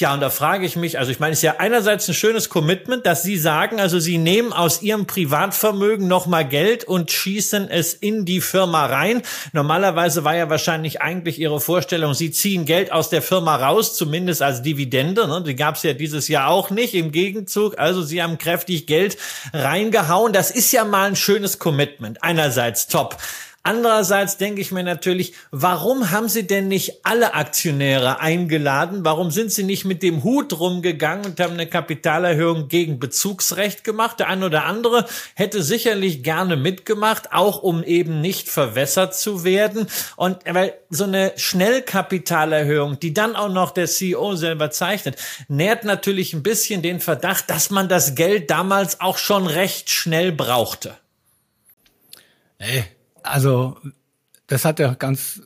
Ja, und da frage ich mich, also ich meine, es ist ja einerseits ein schönes Commitment, dass Sie sagen, also Sie nehmen aus Ihrem Privatvermögen nochmal Geld und schießen es in die Firma rein. Normalerweise war ja wahrscheinlich eigentlich Ihre Vorstellung, Sie ziehen Geld aus der Firma raus, zumindest als Dividende. Ne? Die gab es ja dieses Jahr auch nicht. Im Gegenzug, also Sie haben kräftig Geld reingehauen. Das ist ja mal ein schönes Commitment. Einerseits top. Andererseits denke ich mir natürlich, warum haben Sie denn nicht alle Aktionäre eingeladen? Warum sind Sie nicht mit dem Hut rumgegangen und haben eine Kapitalerhöhung gegen Bezugsrecht gemacht? Der eine oder andere hätte sicherlich gerne mitgemacht, auch um eben nicht verwässert zu werden. Und weil so eine Schnellkapitalerhöhung, die dann auch noch der CEO selber zeichnet, nährt natürlich ein bisschen den Verdacht, dass man das Geld damals auch schon recht schnell brauchte. Ey, also, das hat ja ganz,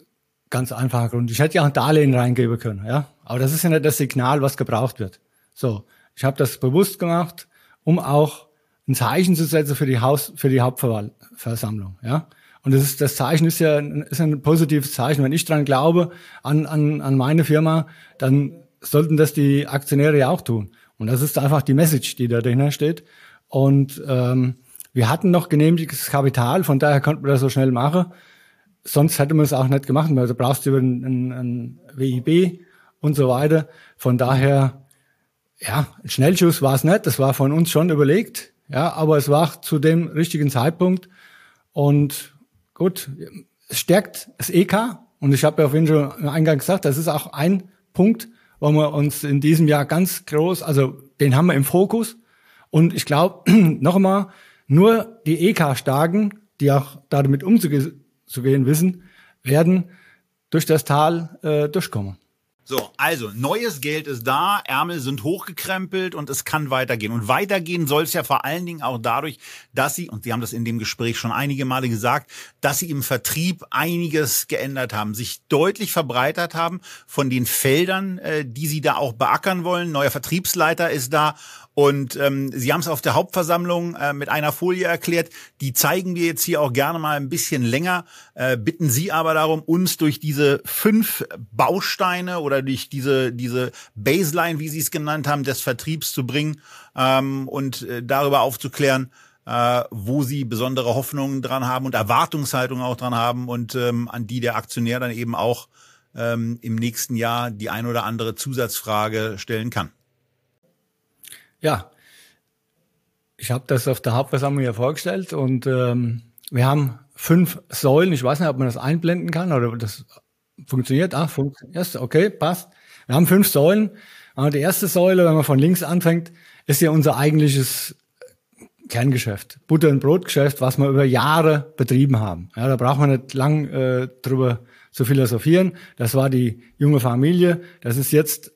ganz einfacher Grund. Ich hätte ja ein Darlehen reingeben können, ja. Aber das ist ja nicht das Signal, was gebraucht wird. So. Ich habe das bewusst gemacht, um auch ein Zeichen zu setzen für die Haus, für die Hauptversammlung, ja. Und das ist, das Zeichen ist ja, ist ein positives Zeichen. Wenn ich dran glaube, an, an, an meine Firma, dann sollten das die Aktionäre ja auch tun. Und das ist einfach die Message, die da dahinter steht. Und ähm, wir hatten noch genehmigtes Kapital, von daher konnten wir das so schnell machen. Sonst hätte man es auch nicht gemacht, weil du brauchst über ein, ein, ein WIB und so weiter. Von daher, ja, ein Schnellschuss war es nicht, das war von uns schon überlegt, ja, aber es war zu dem richtigen Zeitpunkt. Und gut, es stärkt das EK. Und ich habe ja vorhin schon im Eingang gesagt, das ist auch ein Punkt, wo wir uns in diesem Jahr ganz groß, also den haben wir im Fokus. Und ich glaube, noch einmal, nur die EK-Starken, die auch damit umzugehen wissen, werden durch das Tal äh, durchkommen. So, also neues Geld ist da, Ärmel sind hochgekrempelt und es kann weitergehen. Und weitergehen soll es ja vor allen Dingen auch dadurch, dass sie, und Sie haben das in dem Gespräch schon einige Male gesagt, dass sie im Vertrieb einiges geändert haben, sich deutlich verbreitert haben von den Feldern, äh, die sie da auch beackern wollen. Neuer Vertriebsleiter ist da und ähm, Sie haben es auf der Hauptversammlung äh, mit einer Folie erklärt. Die zeigen wir jetzt hier auch gerne mal ein bisschen länger. Äh, bitten Sie aber darum, uns durch diese fünf Bausteine oder durch diese, diese Baseline, wie Sie es genannt haben, des Vertriebs zu bringen ähm, und äh, darüber aufzuklären, äh, wo Sie besondere Hoffnungen dran haben und Erwartungshaltungen auch dran haben und ähm, an die der Aktionär dann eben auch ähm, im nächsten Jahr die ein oder andere Zusatzfrage stellen kann. Ja, ich habe das auf der Hauptversammlung ja vorgestellt und ähm, wir haben fünf Säulen. Ich weiß nicht, ob man das einblenden kann oder das funktioniert. Ah, funktioniert. Okay, passt. Wir haben fünf Säulen. Aber die erste Säule, wenn man von links anfängt, ist ja unser eigentliches Kerngeschäft, Butter- und Brotgeschäft, was wir über Jahre betrieben haben. Ja, da braucht man nicht lang äh, drüber zu philosophieren. Das war die junge Familie. Das ist jetzt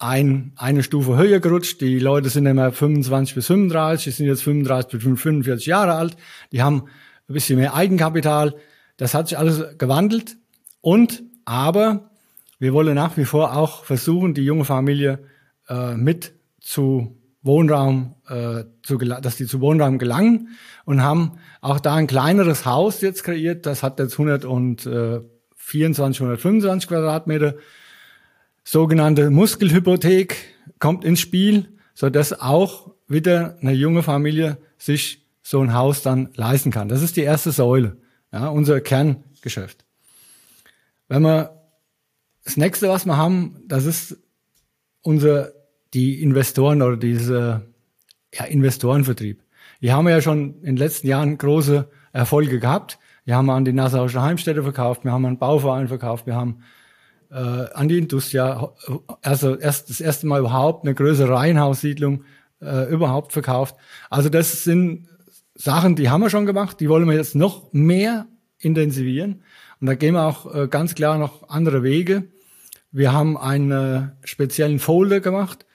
ein, eine Stufe höher gerutscht. Die Leute sind immer 25 bis 35, die sind jetzt 35 bis 45 Jahre alt. Die haben ein bisschen mehr Eigenkapital. Das hat sich alles gewandelt. Und, aber, wir wollen nach wie vor auch versuchen, die junge Familie äh, mit zu Wohnraum, äh, zu, dass die zu Wohnraum gelangen und haben auch da ein kleineres Haus jetzt kreiert. Das hat jetzt 124, 125 Quadratmeter. Sogenannte Muskelhypothek kommt ins Spiel, so dass auch wieder eine junge Familie sich so ein Haus dann leisten kann. Das ist die erste Säule, ja, unser Kerngeschäft. Wenn wir das nächste, was wir haben, das ist unser die Investoren oder diese ja, Investorenvertrieb. Die haben ja schon in den letzten Jahren große Erfolge gehabt. Wir haben an die Nassauische Heimstätte verkauft, wir haben an Bauverein verkauft, wir haben äh, an die Industria, also erst das erste Mal überhaupt eine größere Reihenhaussiedlung äh, überhaupt verkauft. Also das sind Sachen, die haben wir schon gemacht, die wollen wir jetzt noch mehr intensivieren. Und da gehen wir auch äh, ganz klar noch andere Wege. Wir haben einen äh, speziellen Folder gemacht,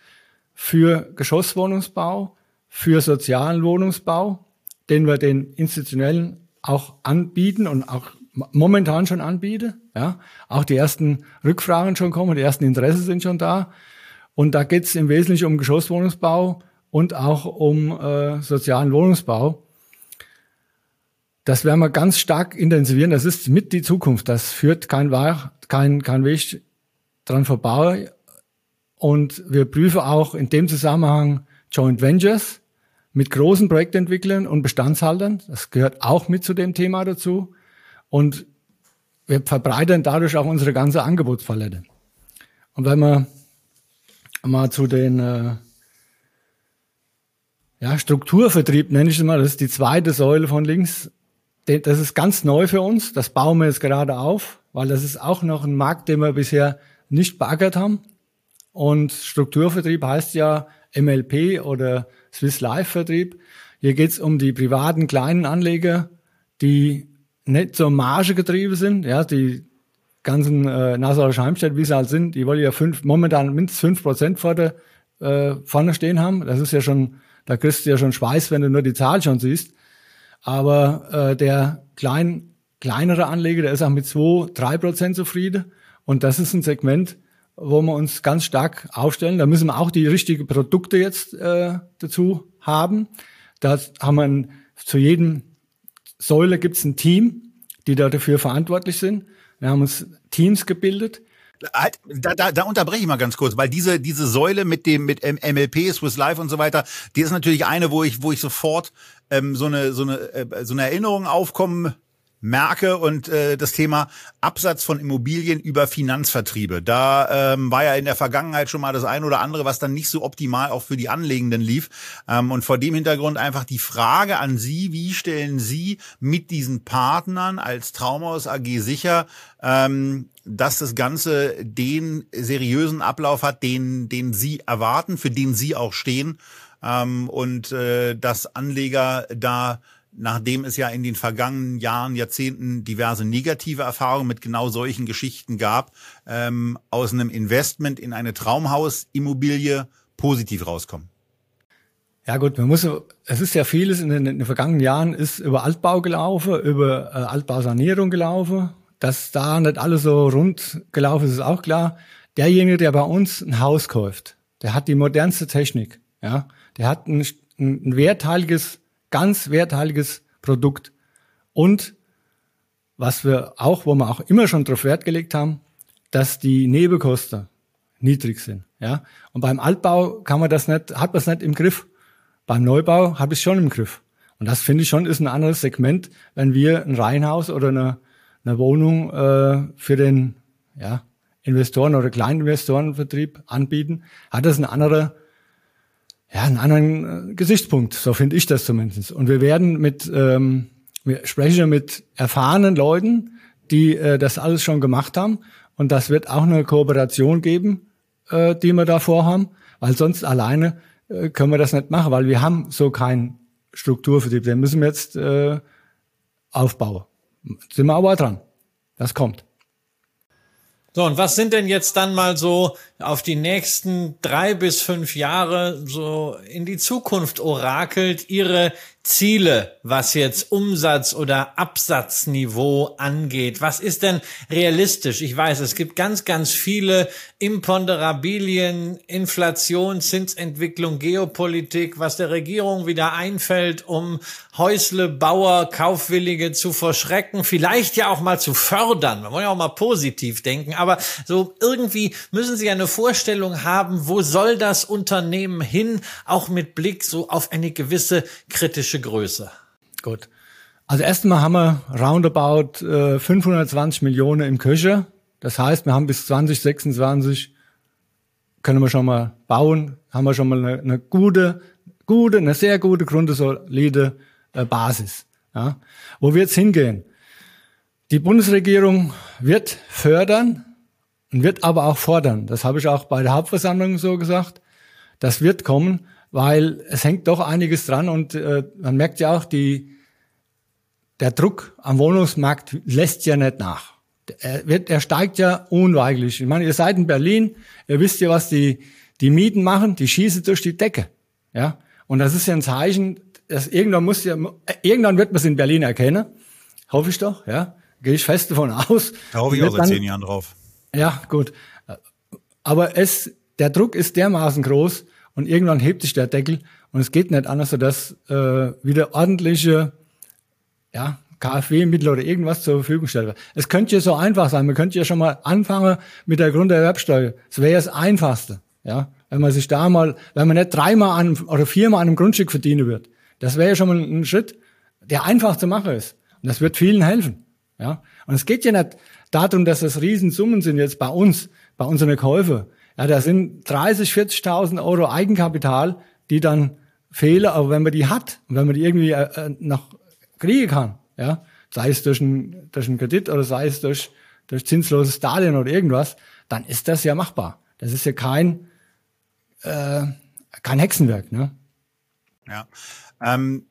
für Geschosswohnungsbau, für sozialen Wohnungsbau, den wir den institutionellen auch anbieten und auch momentan schon anbieten. Ja, auch die ersten Rückfragen schon kommen, die ersten Interesse sind schon da. Und da geht es im Wesentlichen um Geschosswohnungsbau und auch um äh, sozialen Wohnungsbau. Das werden wir ganz stark intensivieren. Das ist mit die Zukunft. Das führt kein, kein, kein Weg dran vorbei. Und wir prüfen auch in dem Zusammenhang Joint Ventures mit großen Projektentwicklern und Bestandshaltern. Das gehört auch mit zu dem Thema dazu. Und wir verbreitern dadurch auch unsere ganze Angebotspalette. Und wenn wir mal zu den äh, ja, Strukturvertrieb nenne ich es mal, das ist die zweite Säule von links. Das ist ganz neu für uns. Das bauen wir jetzt gerade auf, weil das ist auch noch ein Markt, den wir bisher nicht beackert haben. Und Strukturvertrieb heißt ja MLP oder Swiss Life Vertrieb. Hier geht es um die privaten kleinen Anleger, die nicht so margegetrieben sind. Ja, die ganzen äh, Nassauer Heimstädte, wie sie halt sind, die wollen ja fünf, momentan mindestens fünf Prozent der, äh, vorne stehen haben. Das ist ja schon, da kriegst du ja schon Schweiß, wenn du nur die Zahl schon siehst. Aber äh, der klein, kleinere Anleger, der ist auch mit zwei, drei Prozent zufrieden. Und das ist ein Segment, wo wir uns ganz stark aufstellen. Da müssen wir auch die richtigen Produkte jetzt äh, dazu haben. Da haben wir ein, zu jedem Säule gibt es ein Team, die da dafür verantwortlich sind. Wir haben uns Teams gebildet. Halt, da, da, da unterbreche ich mal ganz kurz, weil diese diese Säule mit dem mit MLP, Swiss Life und so weiter, die ist natürlich eine, wo ich wo ich sofort ähm, so eine so eine äh, so eine Erinnerung aufkommen merke und äh, das Thema Absatz von Immobilien über Finanzvertriebe. Da ähm, war ja in der Vergangenheit schon mal das eine oder andere, was dann nicht so optimal auch für die Anlegenden lief. Ähm, und vor dem Hintergrund einfach die Frage an Sie, wie stellen Sie mit diesen Partnern als Traumhaus AG sicher, ähm, dass das Ganze den seriösen Ablauf hat, den, den Sie erwarten, für den Sie auch stehen ähm, und äh, dass Anleger da nachdem es ja in den vergangenen Jahren, Jahrzehnten diverse negative Erfahrungen mit genau solchen Geschichten gab, ähm, aus einem Investment in eine Traumhausimmobilie positiv rauskommen? Ja gut, man muss, es ist ja vieles in den, in den vergangenen Jahren ist über Altbau gelaufen, über äh, Altbausanierung gelaufen. Dass da nicht alles so rund gelaufen ist, ist auch klar. Derjenige, der bei uns ein Haus kauft, der hat die modernste Technik, ja. Der hat ein, ein werthaltiges ganz werthaltiges Produkt. Und was wir auch, wo wir auch immer schon darauf Wert gelegt haben, dass die Nebenkosten niedrig sind. Ja? Und beim Altbau kann man das nicht, hat man es nicht im Griff. Beim Neubau habe ich es schon im Griff. Und das finde ich schon ist ein anderes Segment, wenn wir ein Reihenhaus oder eine, eine Wohnung äh, für den ja, Investoren oder Kleininvestorenvertrieb anbieten, hat das eine andere ja, einen anderen äh, Gesichtspunkt. So finde ich das zumindest. Und wir werden mit, ähm, wir sprechen mit erfahrenen Leuten, die äh, das alles schon gemacht haben. Und das wird auch eine Kooperation geben, äh, die wir da vorhaben, weil sonst alleine äh, können wir das nicht machen, weil wir haben so keinen Strukturvertrieb. Den müssen wir jetzt äh, aufbauen. Sind wir aber dran. Das kommt. So, und was sind denn jetzt dann mal so auf die nächsten drei bis fünf Jahre so in die Zukunft orakelt Ihre Ziele, was jetzt Umsatz oder Absatzniveau angeht? Was ist denn realistisch? Ich weiß, es gibt ganz, ganz viele Imponderabilien, Inflation, Zinsentwicklung, Geopolitik, was der Regierung wieder einfällt, um Häusle, Bauer, Kaufwillige zu verschrecken, vielleicht ja auch mal zu fördern. Man muss ja auch mal positiv denken, aber so irgendwie müssen Sie eine Vorstellung haben, wo soll das Unternehmen hin, auch mit Blick so auf eine gewisse kritische realistische Größe? Gut. Also erstmal haben wir roundabout äh, 520 Millionen im Köcher. Das heißt, wir haben bis 2026 können wir schon mal bauen, haben wir schon mal eine, eine gute, gute, eine sehr gute, grundsolide äh, Basis. Ja. Wo wir jetzt hingehen? Die Bundesregierung wird fördern und wird aber auch fordern. Das habe ich auch bei der Hauptversammlung so gesagt. Das wird kommen weil es hängt doch einiges dran und äh, man merkt ja auch, die, der Druck am Wohnungsmarkt lässt ja nicht nach. Er, wird, er steigt ja unweigerlich. Ich meine, ihr seid in Berlin, ihr wisst ja, was die, die Mieten machen, die schießen durch die Decke. Ja, und das ist ja ein Zeichen, dass irgendwann muss ja, irgendwann wird man es in Berlin erkennen. Hoffe ich doch, ja. Gehe ich fest davon aus. Da hoffe ich auch seit zehn Jahren drauf. Ja, gut. Aber es, der Druck ist dermaßen groß, und irgendwann hebt sich der Deckel und es geht nicht anders, sodass äh, wieder ordentliche ja, KfW-Mittel oder irgendwas zur Verfügung stellt wird. Es könnte ja so einfach sein. Man könnte ja schon mal anfangen mit der Grunderwerbsteuer. Das wäre das Einfachste. Ja, wenn man sich da mal, wenn man nicht dreimal an oder viermal an einem Grundstück verdienen wird. Das wäre ja schon mal ein Schritt, der einfach zu machen ist. Und das wird vielen helfen. Ja, und es geht ja nicht darum, dass das Riesensummen sind jetzt bei uns, bei unseren Käufer. Ja, da sind 30, 40.000 Euro Eigenkapital, die dann fehlen. Aber wenn man die hat wenn man die irgendwie äh, äh, noch kriegen kann, ja, sei es durch einen, durch einen Kredit oder sei es durch, durch zinsloses Darlehen oder irgendwas, dann ist das ja machbar. Das ist ja kein, äh, kein Hexenwerk. Ne? Ja. Ähm,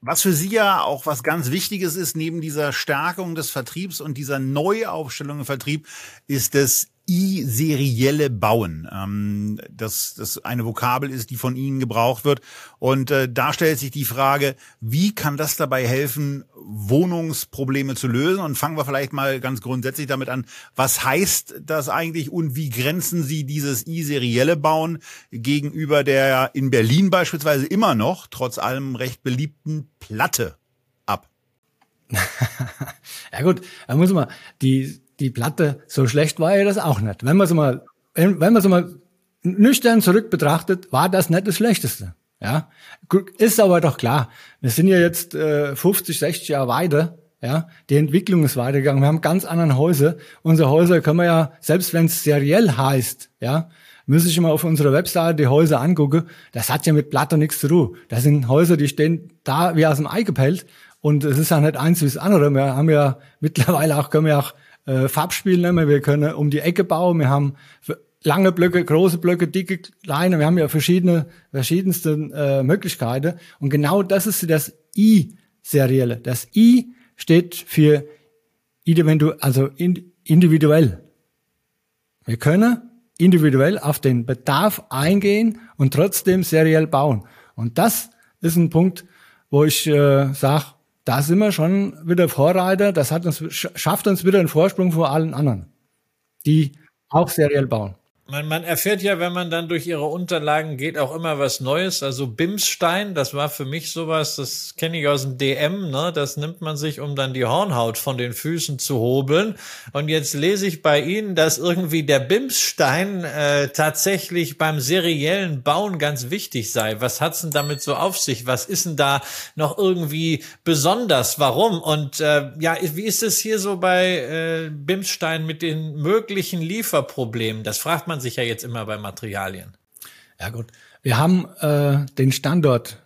was für Sie ja auch was ganz Wichtiges ist, neben dieser Stärkung des Vertriebs und dieser Neuaufstellung im Vertrieb, ist das I-serielle Bauen, ähm, das, das eine Vokabel ist, die von Ihnen gebraucht wird. Und äh, da stellt sich die Frage, wie kann das dabei helfen, Wohnungsprobleme zu lösen? Und fangen wir vielleicht mal ganz grundsätzlich damit an, was heißt das eigentlich und wie grenzen Sie dieses I-serielle Bauen gegenüber der in Berlin beispielsweise immer noch, trotz allem recht beliebten Platte ab? ja gut, da muss man die die Platte, so schlecht war ja das auch nicht. Wenn man es mal, wenn, man es mal nüchtern zurück betrachtet, war das nicht das Schlechteste. Ja, ist aber doch klar. Wir sind ja jetzt äh, 50, 60 Jahre weiter. Ja, die Entwicklung ist weitergegangen. Wir haben ganz anderen Häuser. Unsere Häuser können wir ja, selbst wenn es seriell heißt, ja, müssen ich mal auf unserer Webseite die Häuser angucken. Das hat ja mit Platte nichts zu tun. Das sind Häuser, die stehen da wie aus dem Ei gepellt. Und es ist ja nicht eins wie das andere. Wir haben ja mittlerweile auch, können wir auch äh, Farbspiel nehmen, wir können um die Ecke bauen, wir haben lange Blöcke, große Blöcke, dicke, kleine, wir haben ja verschiedene, verschiedenste äh, Möglichkeiten. Und genau das ist das I-Serielle. Das I steht für individu also individuell. Wir können individuell auf den Bedarf eingehen und trotzdem seriell bauen. Und das ist ein Punkt, wo ich äh, sage, da sind wir schon wieder Vorreiter. Das hat uns, schafft uns wieder einen Vorsprung vor allen anderen, die auch seriell bauen. Man, man erfährt ja, wenn man dann durch ihre Unterlagen geht, auch immer was Neues. Also Bimsstein, das war für mich sowas, das kenne ich aus dem DM, ne? Das nimmt man sich, um dann die Hornhaut von den Füßen zu hobeln. Und jetzt lese ich bei Ihnen, dass irgendwie der Bimsstein äh, tatsächlich beim seriellen Bauen ganz wichtig sei. Was hat's denn damit so auf sich? Was ist denn da noch irgendwie besonders? Warum? Und äh, ja, wie ist es hier so bei äh, Bimsstein mit den möglichen Lieferproblemen? Das fragt man man sich ja jetzt immer bei Materialien. Ja gut, Wir haben äh, den Standort,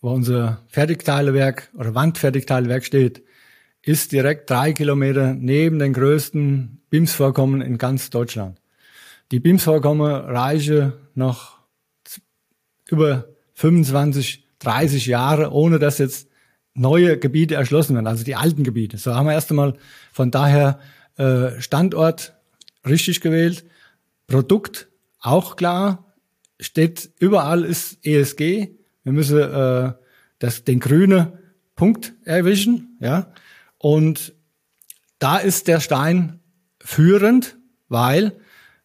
wo unser Fertigteilewerk oder Wandfertigteilewerk steht, ist direkt drei Kilometer neben den größten BIMS-Vorkommen in ganz Deutschland. Die BIMS-Vorkommen reichen noch über 25, 30 Jahre, ohne dass jetzt neue Gebiete erschlossen werden, also die alten Gebiete. So haben wir erst einmal von daher äh, Standort richtig gewählt, Produkt auch klar, steht überall ist ESG. Wir müssen äh, das, den grünen Punkt erwischen, ja. Und da ist der Stein führend, weil,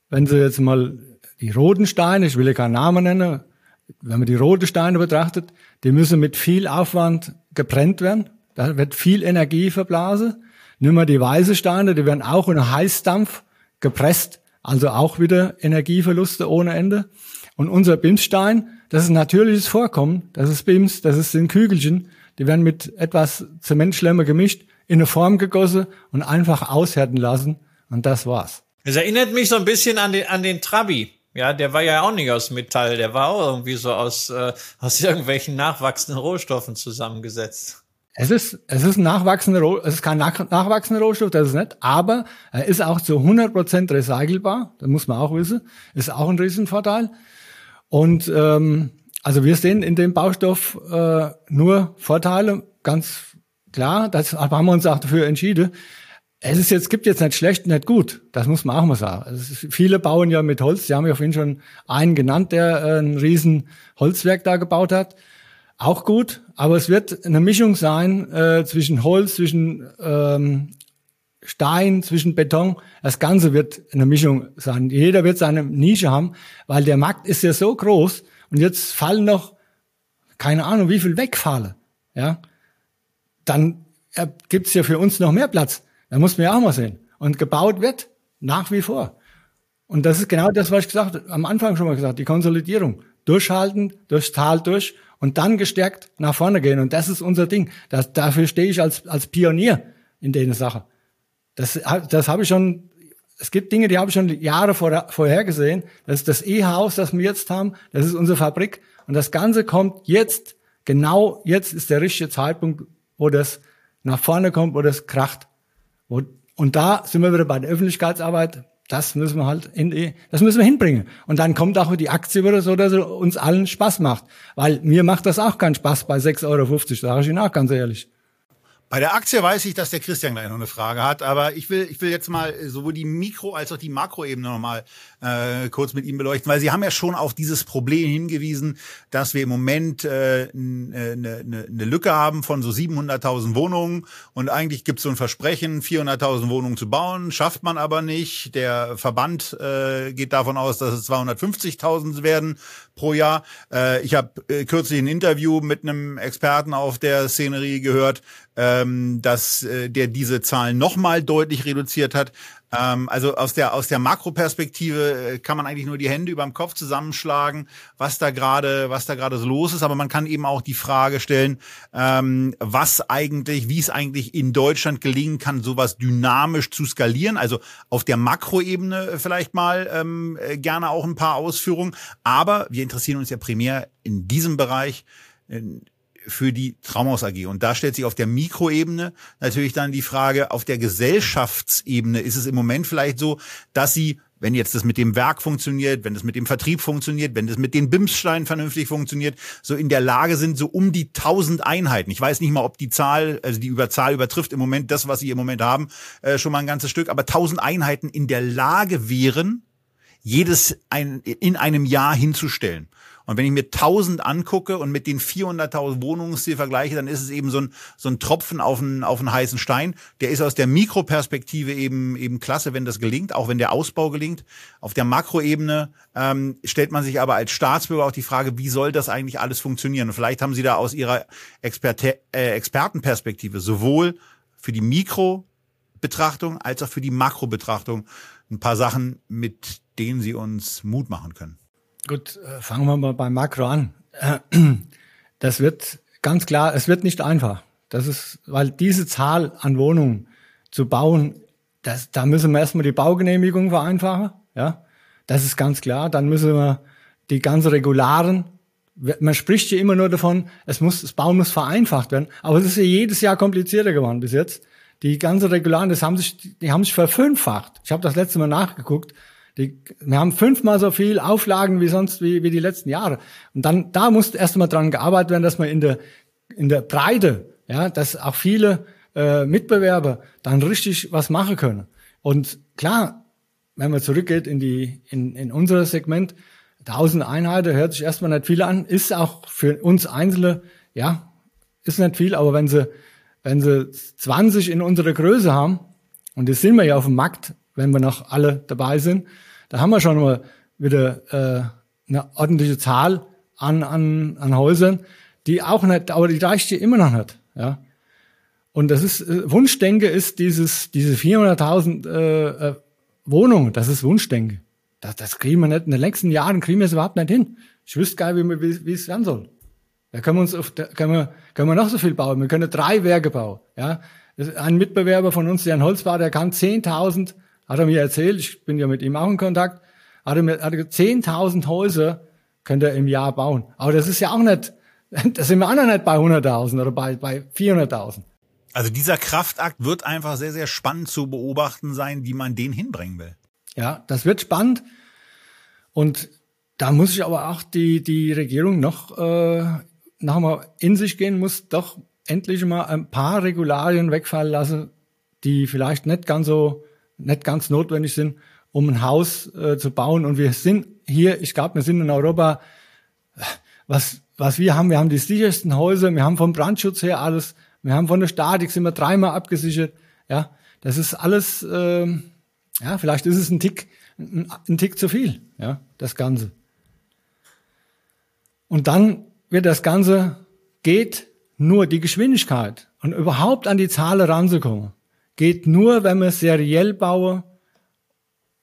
wenn Sie jetzt mal die roten Steine, ich will ja keinen Namen nennen, wenn man die roten Steine betrachtet, die müssen mit viel Aufwand gebrennt werden. Da wird viel Energie verblasen. Nimm mal die weißen Steine, die werden auch in Heißdampf gepresst, also auch wieder Energieverluste ohne Ende. Und unser Bimsstein, das ist ein natürliches Vorkommen, das ist Bims, das ist in Kügelchen, die werden mit etwas Zementschlemmer gemischt, in eine Form gegossen und einfach aushärten lassen und das war's. Es erinnert mich so ein bisschen an den, an den Trabi. Ja, der war ja auch nicht aus Metall, der war auch irgendwie so aus, äh, aus irgendwelchen nachwachsenden Rohstoffen zusammengesetzt. Es ist, es ist ein nachwachsender, es ist kein nach, nachwachsender Rohstoff, das ist nicht, aber er ist auch zu 100% recycelbar, das muss man auch wissen, ist auch ein Riesenvorteil. Und ähm, also wir sehen in dem Baustoff äh, nur Vorteile, ganz klar. Das haben wir uns auch dafür entschieden. Es ist jetzt, gibt jetzt nicht schlecht, nicht gut. Das muss man auch mal sagen. Ist, viele bauen ja mit Holz. Sie haben ja vorhin schon einen genannt, der äh, ein riesen Holzwerk da gebaut hat. Auch gut, aber es wird eine Mischung sein äh, zwischen Holz, zwischen ähm, Stein, zwischen Beton. Das Ganze wird eine Mischung sein. Jeder wird seine Nische haben, weil der Markt ist ja so groß und jetzt fallen noch, keine Ahnung, wie viel wegfallen. Ja, dann äh, gibt's ja für uns noch mehr Platz. Da muss man ja auch mal sehen. Und gebaut wird nach wie vor. Und das ist genau das, was ich gesagt am Anfang schon mal gesagt, die Konsolidierung. Durchhalten, durchs Tal durch und dann gestärkt nach vorne gehen. Und das ist unser Ding. Das, dafür stehe ich als, als Pionier in der Sache. Das, das habe ich schon, es gibt Dinge, die habe ich schon Jahre vor, vorher gesehen. Das ist das E-Haus, das wir jetzt haben. Das ist unsere Fabrik. Und das Ganze kommt jetzt, genau jetzt ist der richtige Zeitpunkt, wo das nach vorne kommt, wo das kracht. Und da sind wir wieder bei der Öffentlichkeitsarbeit. Das müssen wir halt in die, das müssen wir hinbringen. Und dann kommt auch die Aktie wieder so, dass es uns allen Spaß macht. Weil mir macht das auch keinen Spaß bei 6,50 Euro, sage ich Ihnen auch ganz ehrlich. Bei der Aktie weiß ich, dass der Christian gleich noch eine Frage hat, aber ich will, ich will jetzt mal sowohl die Mikro- als auch die Makroebene nochmal äh, kurz mit ihm beleuchten, weil Sie haben ja schon auf dieses Problem hingewiesen, dass wir im Moment äh, eine, eine, eine Lücke haben von so 700.000 Wohnungen und eigentlich gibt es so ein Versprechen, 400.000 Wohnungen zu bauen, schafft man aber nicht. Der Verband äh, geht davon aus, dass es 250.000 werden pro Jahr. Äh, ich habe äh, kürzlich ein Interview mit einem Experten auf der Szenerie gehört, ähm, dass äh, der diese Zahlen nochmal deutlich reduziert hat. Ähm, also aus der aus der Makroperspektive äh, kann man eigentlich nur die Hände über dem Kopf zusammenschlagen, was da gerade was da gerade so los ist. Aber man kann eben auch die Frage stellen, ähm, was eigentlich, wie es eigentlich in Deutschland gelingen kann, sowas dynamisch zu skalieren. Also auf der Makroebene vielleicht mal ähm, äh, gerne auch ein paar Ausführungen. Aber wir interessieren uns ja primär in diesem Bereich für die Traumhaus AG. Und da stellt sich auf der Mikroebene natürlich dann die Frage, auf der Gesellschaftsebene ist es im Moment vielleicht so, dass sie wenn jetzt das mit dem Werk funktioniert, wenn das mit dem Vertrieb funktioniert, wenn das mit den BIMS-Steinen vernünftig funktioniert, so in der Lage sind, so um die 1000 Einheiten. Ich weiß nicht mal, ob die Zahl, also die Überzahl übertrifft im Moment das, was sie im Moment haben, äh, schon mal ein ganzes Stück, aber 1000 Einheiten in der Lage wären, jedes ein, in einem Jahr hinzustellen. Und wenn ich mir 1000 angucke und mit den 400.000 Wohnungsziel vergleiche, dann ist es eben so ein, so ein Tropfen auf einen, auf einen heißen Stein. Der ist aus der Mikroperspektive eben, eben klasse, wenn das gelingt, auch wenn der Ausbau gelingt. Auf der Makroebene ähm, stellt man sich aber als Staatsbürger auch die Frage, wie soll das eigentlich alles funktionieren? Und vielleicht haben Sie da aus Ihrer Experte, äh, Expertenperspektive sowohl für die Mikrobetrachtung als auch für die Makrobetrachtung ein paar Sachen, mit denen Sie uns Mut machen können. Gut, äh, fangen wir mal beim Makro an. Das wird ganz klar, es wird nicht einfach. Das ist, weil diese Zahl an Wohnungen zu bauen, das, da müssen wir erstmal die Baugenehmigung vereinfachen, ja. Das ist ganz klar. Dann müssen wir die ganze Regularen. Man spricht ja immer nur davon, es muss, das Bauen muss vereinfacht werden, aber es ist ja jedes Jahr komplizierter geworden bis jetzt. Die ganze Regularen, das haben sich, die haben sich verfünffacht. Ich habe das letzte Mal nachgeguckt. Die, wir haben fünfmal so viel Auflagen wie sonst wie, wie die letzten Jahre. Und dann da muss erst einmal dran gearbeitet werden, dass man in der in der Breite, ja, dass auch viele äh, Mitbewerber dann richtig was machen können. Und klar, wenn man zurückgeht in die in, in unser Segment, 1000 Einheiten hört sich erstmal nicht viel an, ist auch für uns Einzelne, ja, ist nicht viel, aber wenn sie wenn sie 20 in unserer Größe haben, und das sind wir ja auf dem Markt, wenn wir noch alle dabei sind, da haben wir schon mal wieder äh, eine ordentliche Zahl an, an, an Häusern, die auch nicht, aber die reicht hier immer noch nicht. Ja. Und das ist äh, Wunschdenke ist dieses diese 400.000 äh, äh, Wohnungen, das ist Wunschdenke. Das, das kriegen wir nicht in den nächsten Jahren kriegen wir es überhaupt nicht hin. Ich wüsste gar nicht, wie, wie, wie es werden soll. Da können wir uns auf, da können wir, können wir noch so viel bauen. Wir können drei Werke bauen. Ja, ein Mitbewerber von uns, der ein Holzbau, der kann 10.000, hat er mir erzählt. Ich bin ja mit ihm auch in Kontakt. Hat er mir, hat er 10.000 Häuser könnte er im Jahr bauen. Aber das ist ja auch nicht, da sind wir auch noch nicht bei 100.000 oder bei, bei 400.000. Also dieser Kraftakt wird einfach sehr, sehr spannend zu beobachten sein, wie man den hinbringen will. Ja, das wird spannend. Und da muss ich aber auch die, die Regierung noch äh, noch mal in sich gehen muss, doch endlich mal ein paar Regularien wegfallen lassen, die vielleicht nicht ganz so, nicht ganz notwendig sind, um ein Haus äh, zu bauen. Und wir sind hier, ich glaube, wir sind in Europa, was, was wir haben, wir haben die sichersten Häuser, wir haben vom Brandschutz her alles, wir haben von der Statik sind wir dreimal abgesichert. Ja, das ist alles, äh, ja, vielleicht ist es ein Tick, ein, ein Tick zu viel, ja, das Ganze. Und dann wird das Ganze, geht nur die Geschwindigkeit und überhaupt an die Zahlen ranzukommen, geht nur, wenn wir seriell bauen.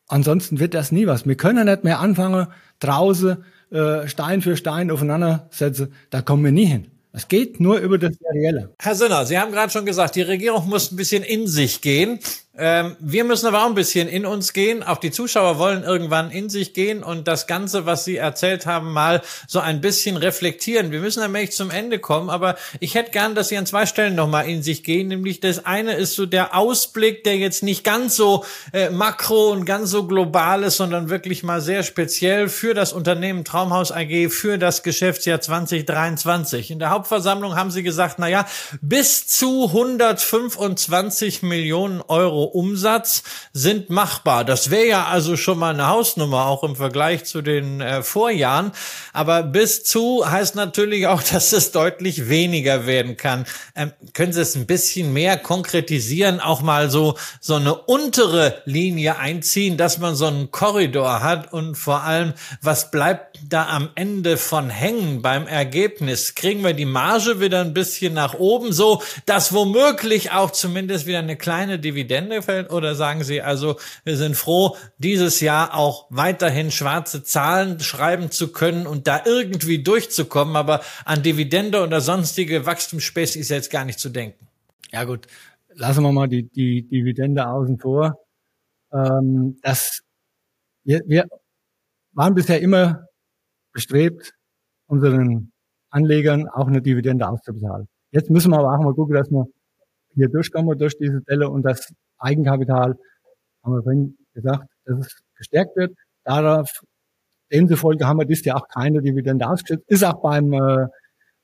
Ansonsten wird das nie was. Wir können nicht mehr anfangen, draußen äh, Stein für Stein aufeinander setzen. Da kommen wir nie hin. Es geht nur über das Serielle. Herr Sönner, Sie haben gerade schon gesagt, die Regierung muss ein bisschen in sich gehen. Ähm, wir müssen aber auch ein bisschen in uns gehen. Auch die Zuschauer wollen irgendwann in sich gehen und das Ganze, was Sie erzählt haben, mal so ein bisschen reflektieren. Wir müssen nämlich zum Ende kommen, aber ich hätte gern, dass Sie an zwei Stellen nochmal in sich gehen. Nämlich das eine ist so der Ausblick, der jetzt nicht ganz so äh, makro und ganz so global ist, sondern wirklich mal sehr speziell für das Unternehmen Traumhaus AG, für das Geschäftsjahr 2023. In der Hauptversammlung haben Sie gesagt, na ja, bis zu 125 Millionen Euro Umsatz sind machbar. Das wäre ja also schon mal eine Hausnummer, auch im Vergleich zu den äh, Vorjahren. Aber bis zu heißt natürlich auch, dass es deutlich weniger werden kann. Ähm, können Sie es ein bisschen mehr konkretisieren, auch mal so, so eine untere Linie einziehen, dass man so einen Korridor hat und vor allem, was bleibt da am Ende von hängen beim Ergebnis? Kriegen wir die Marge wieder ein bisschen nach oben, so dass womöglich auch zumindest wieder eine kleine Dividende Bielefeld oder sagen Sie also, wir sind froh, dieses Jahr auch weiterhin schwarze Zahlen schreiben zu können und da irgendwie durchzukommen, aber an Dividende oder sonstige Wachstumsspäße ist jetzt gar nicht zu denken. Ja gut, lassen wir mal die, die Dividende außen vor. Ähm, das, wir, wir waren bisher immer bestrebt, unseren Anlegern auch eine Dividende auszubezahlen. Jetzt müssen wir aber auch mal gucken, dass wir hier durchkommen durch diese Delle und das Eigenkapital, haben wir vorhin gesagt, dass es gestärkt wird. Darauf, demzufolge haben wir dieses Jahr auch keine Dividende ausgeschüttet. Ist auch beim, äh,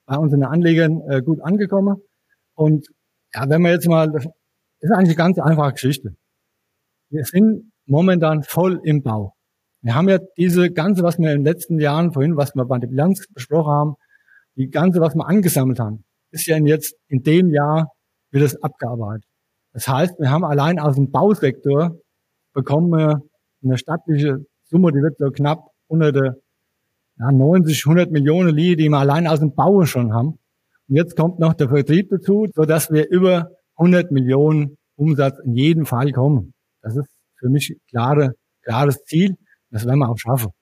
bei unseren Anlegern äh, gut angekommen. Und ja, wenn wir jetzt mal, das ist eigentlich eine ganz einfache Geschichte. Wir sind momentan voll im Bau. Wir haben ja diese ganze, was wir in den letzten Jahren vorhin, was wir bei der Bilanz besprochen haben, die ganze, was wir angesammelt haben, ist ja jetzt in dem Jahr wird es abgearbeitet. Das heißt, wir haben allein aus dem Bausektor bekommen wir eine stattliche Summe, die wird so knapp unter der ja, 90, 100 Millionen Lie, die wir allein aus dem Bau schon haben. Und jetzt kommt noch der Vertrieb dazu, so dass wir über 100 Millionen Umsatz in jedem Fall kommen. Das ist für mich klare, klares Ziel. Das werden wir auch schaffen.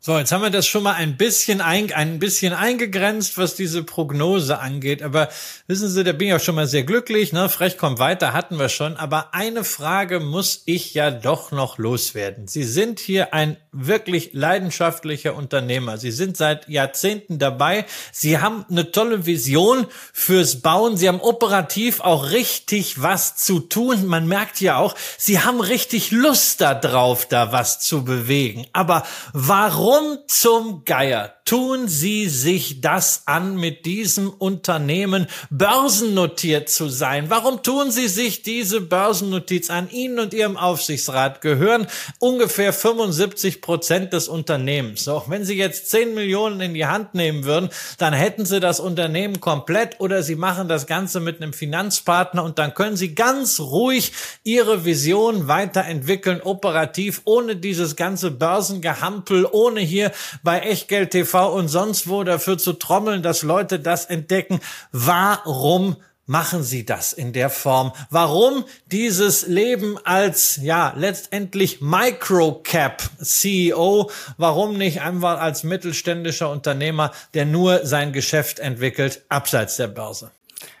So, jetzt haben wir das schon mal ein bisschen, ein, ein bisschen eingegrenzt, was diese Prognose angeht. Aber wissen Sie, da bin ich auch schon mal sehr glücklich. Ne? Frech kommt weiter, hatten wir schon. Aber eine Frage muss ich ja doch noch loswerden. Sie sind hier ein wirklich leidenschaftlicher Unternehmer. Sie sind seit Jahrzehnten dabei. Sie haben eine tolle Vision fürs Bauen. Sie haben operativ auch richtig was zu tun. Man merkt ja auch, Sie haben richtig Lust darauf, da was zu bewegen. Aber warum Warum zum Geier tun Sie sich das an, mit diesem Unternehmen börsennotiert zu sein? Warum tun Sie sich diese Börsennotiz an? Ihnen und Ihrem Aufsichtsrat gehören ungefähr 75 Prozent des Unternehmens. Auch wenn Sie jetzt 10 Millionen in die Hand nehmen würden, dann hätten Sie das Unternehmen komplett oder Sie machen das Ganze mit einem Finanzpartner und dann können Sie ganz ruhig Ihre Vision weiterentwickeln, operativ, ohne dieses ganze Börsengehampel, ohne hier bei Echtgeld TV und sonst wo dafür zu trommeln, dass Leute das entdecken. Warum machen Sie das in der Form? Warum dieses Leben als, ja, letztendlich Microcap CEO? Warum nicht einfach als mittelständischer Unternehmer, der nur sein Geschäft entwickelt, abseits der Börse?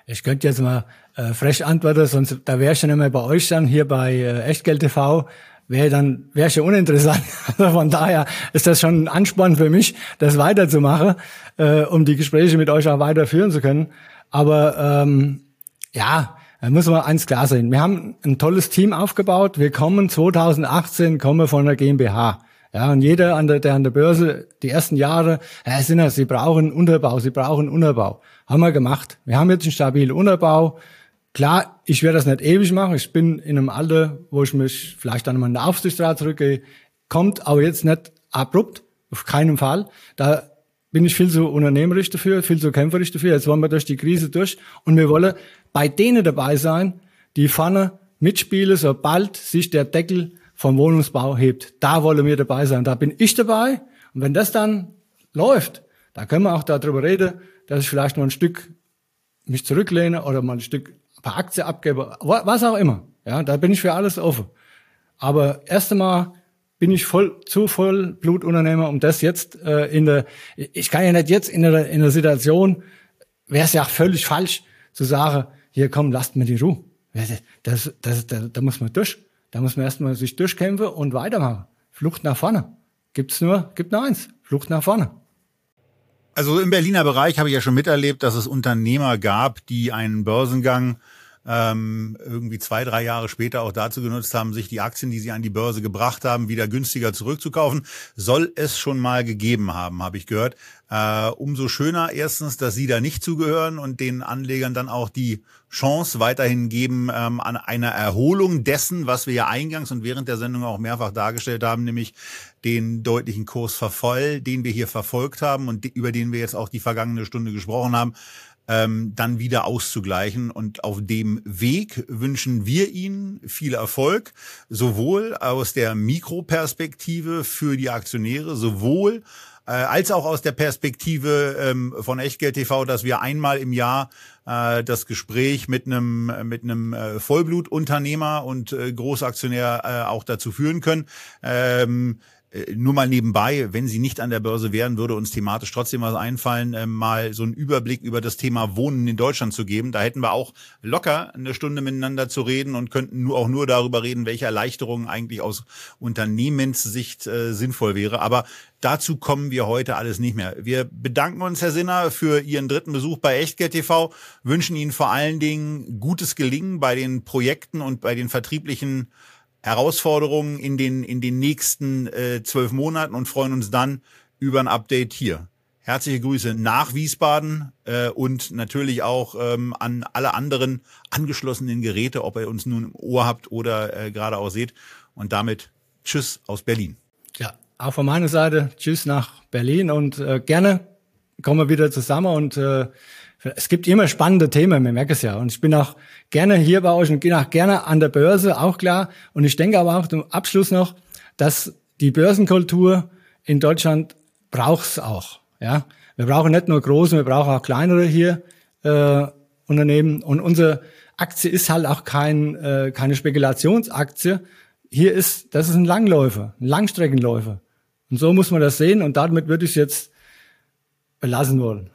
Ich könnte jetzt mal äh, frech antworten, sonst da wäre ich schon immer bei euch dann hier bei äh, Echtgeld TV wäre dann wäre schon uninteressant. Also von daher ist das schon ein Ansporn für mich, das weiterzumachen, äh, um die Gespräche mit euch auch weiterführen zu können. Aber ähm, ja, da muss man eins klar sein. Wir haben ein tolles Team aufgebaut. Wir kommen 2018 kommen von der GmbH. Ja, und jeder, an der, der an der Börse die ersten Jahre, ja, sind sie brauchen Unterbau, sie brauchen Unterbau. Haben wir gemacht. Wir haben jetzt einen stabilen Unterbau. Klar, ich werde das nicht ewig machen. Ich bin in einem Alter, wo ich mich vielleicht dann mal in den Aufsichtsrat zurückgehe. Kommt aber jetzt nicht abrupt, auf keinen Fall. Da bin ich viel zu unternehmerisch dafür, viel zu kämpferisch dafür. Jetzt wollen wir durch die Krise durch und wir wollen bei denen dabei sein, die vorne mitspielen, sobald sich der Deckel vom Wohnungsbau hebt. Da wollen wir dabei sein. Da bin ich dabei. Und wenn das dann läuft, da können wir auch darüber reden, dass ich vielleicht noch ein Stück mich zurücklehne oder mal ein Stück paar Aktien abgebe, was auch immer. Ja, da bin ich für alles offen. Aber erst einmal bin ich voll zu voll Blutunternehmer, um das jetzt äh, in der, ich kann ja nicht jetzt in der, in der Situation, wäre es ja völlig falsch zu sagen, hier komm, lasst mir die Ruhe. Das, das, das, da muss man durch. Da muss man erstmal sich durchkämpfen und weitermachen. Flucht nach vorne. Gibt's nur, gibt nur eins. Flucht nach vorne. Also im Berliner Bereich habe ich ja schon miterlebt, dass es Unternehmer gab, die einen Börsengang ähm, irgendwie zwei, drei Jahre später auch dazu genutzt haben, sich die Aktien, die sie an die Börse gebracht haben, wieder günstiger zurückzukaufen. Soll es schon mal gegeben haben, habe ich gehört. Äh, umso schöner erstens, dass Sie da nicht zugehören und den Anlegern dann auch die Chance weiterhin geben ähm, an einer Erholung dessen, was wir ja eingangs und während der Sendung auch mehrfach dargestellt haben, nämlich den deutlichen Kursverfall, den wir hier verfolgt haben und über den wir jetzt auch die vergangene Stunde gesprochen haben ähm, dann wieder auszugleichen. Und auf dem Weg wünschen wir Ihnen viel Erfolg, sowohl aus der Mikroperspektive für die Aktionäre, sowohl äh, als auch aus der Perspektive ähm, von Echtgeld TV, dass wir einmal im Jahr äh, das Gespräch mit einem mit einem äh, Vollblutunternehmer und äh, Großaktionär äh, auch dazu führen können. Ähm, äh, nur mal nebenbei, wenn sie nicht an der Börse wären, würde uns thematisch trotzdem was einfallen, äh, mal so einen Überblick über das Thema Wohnen in Deutschland zu geben. Da hätten wir auch locker eine Stunde miteinander zu reden und könnten nur auch nur darüber reden, welche Erleichterungen eigentlich aus Unternehmenssicht äh, sinnvoll wäre. Aber dazu kommen wir heute alles nicht mehr. Wir bedanken uns, Herr Sinner, für Ihren dritten Besuch bei Echtgeld TV, wünschen Ihnen vor allen Dingen gutes Gelingen bei den Projekten und bei den vertrieblichen Herausforderungen in den, in den nächsten äh, zwölf Monaten und freuen uns dann über ein Update hier. Herzliche Grüße nach Wiesbaden äh, und natürlich auch ähm, an alle anderen angeschlossenen Geräte, ob ihr uns nun im Ohr habt oder äh, gerade auch seht. Und damit Tschüss aus Berlin. Auch von meiner Seite Tschüss nach Berlin und äh, gerne kommen wir wieder zusammen und äh, es gibt immer spannende Themen, wir merken es ja. Und ich bin auch gerne hier bei euch und gehe auch gerne an der Börse, auch klar. Und ich denke aber auch zum Abschluss noch, dass die Börsenkultur in Deutschland braucht's auch. Ja, wir brauchen nicht nur große, wir brauchen auch kleinere hier äh, Unternehmen. Und unsere Aktie ist halt auch kein, äh, keine Spekulationsaktie. Hier ist, das ist ein Langläufer, ein Langstreckenläufer. Und so muss man das sehen und damit würde ich es jetzt belassen wollen.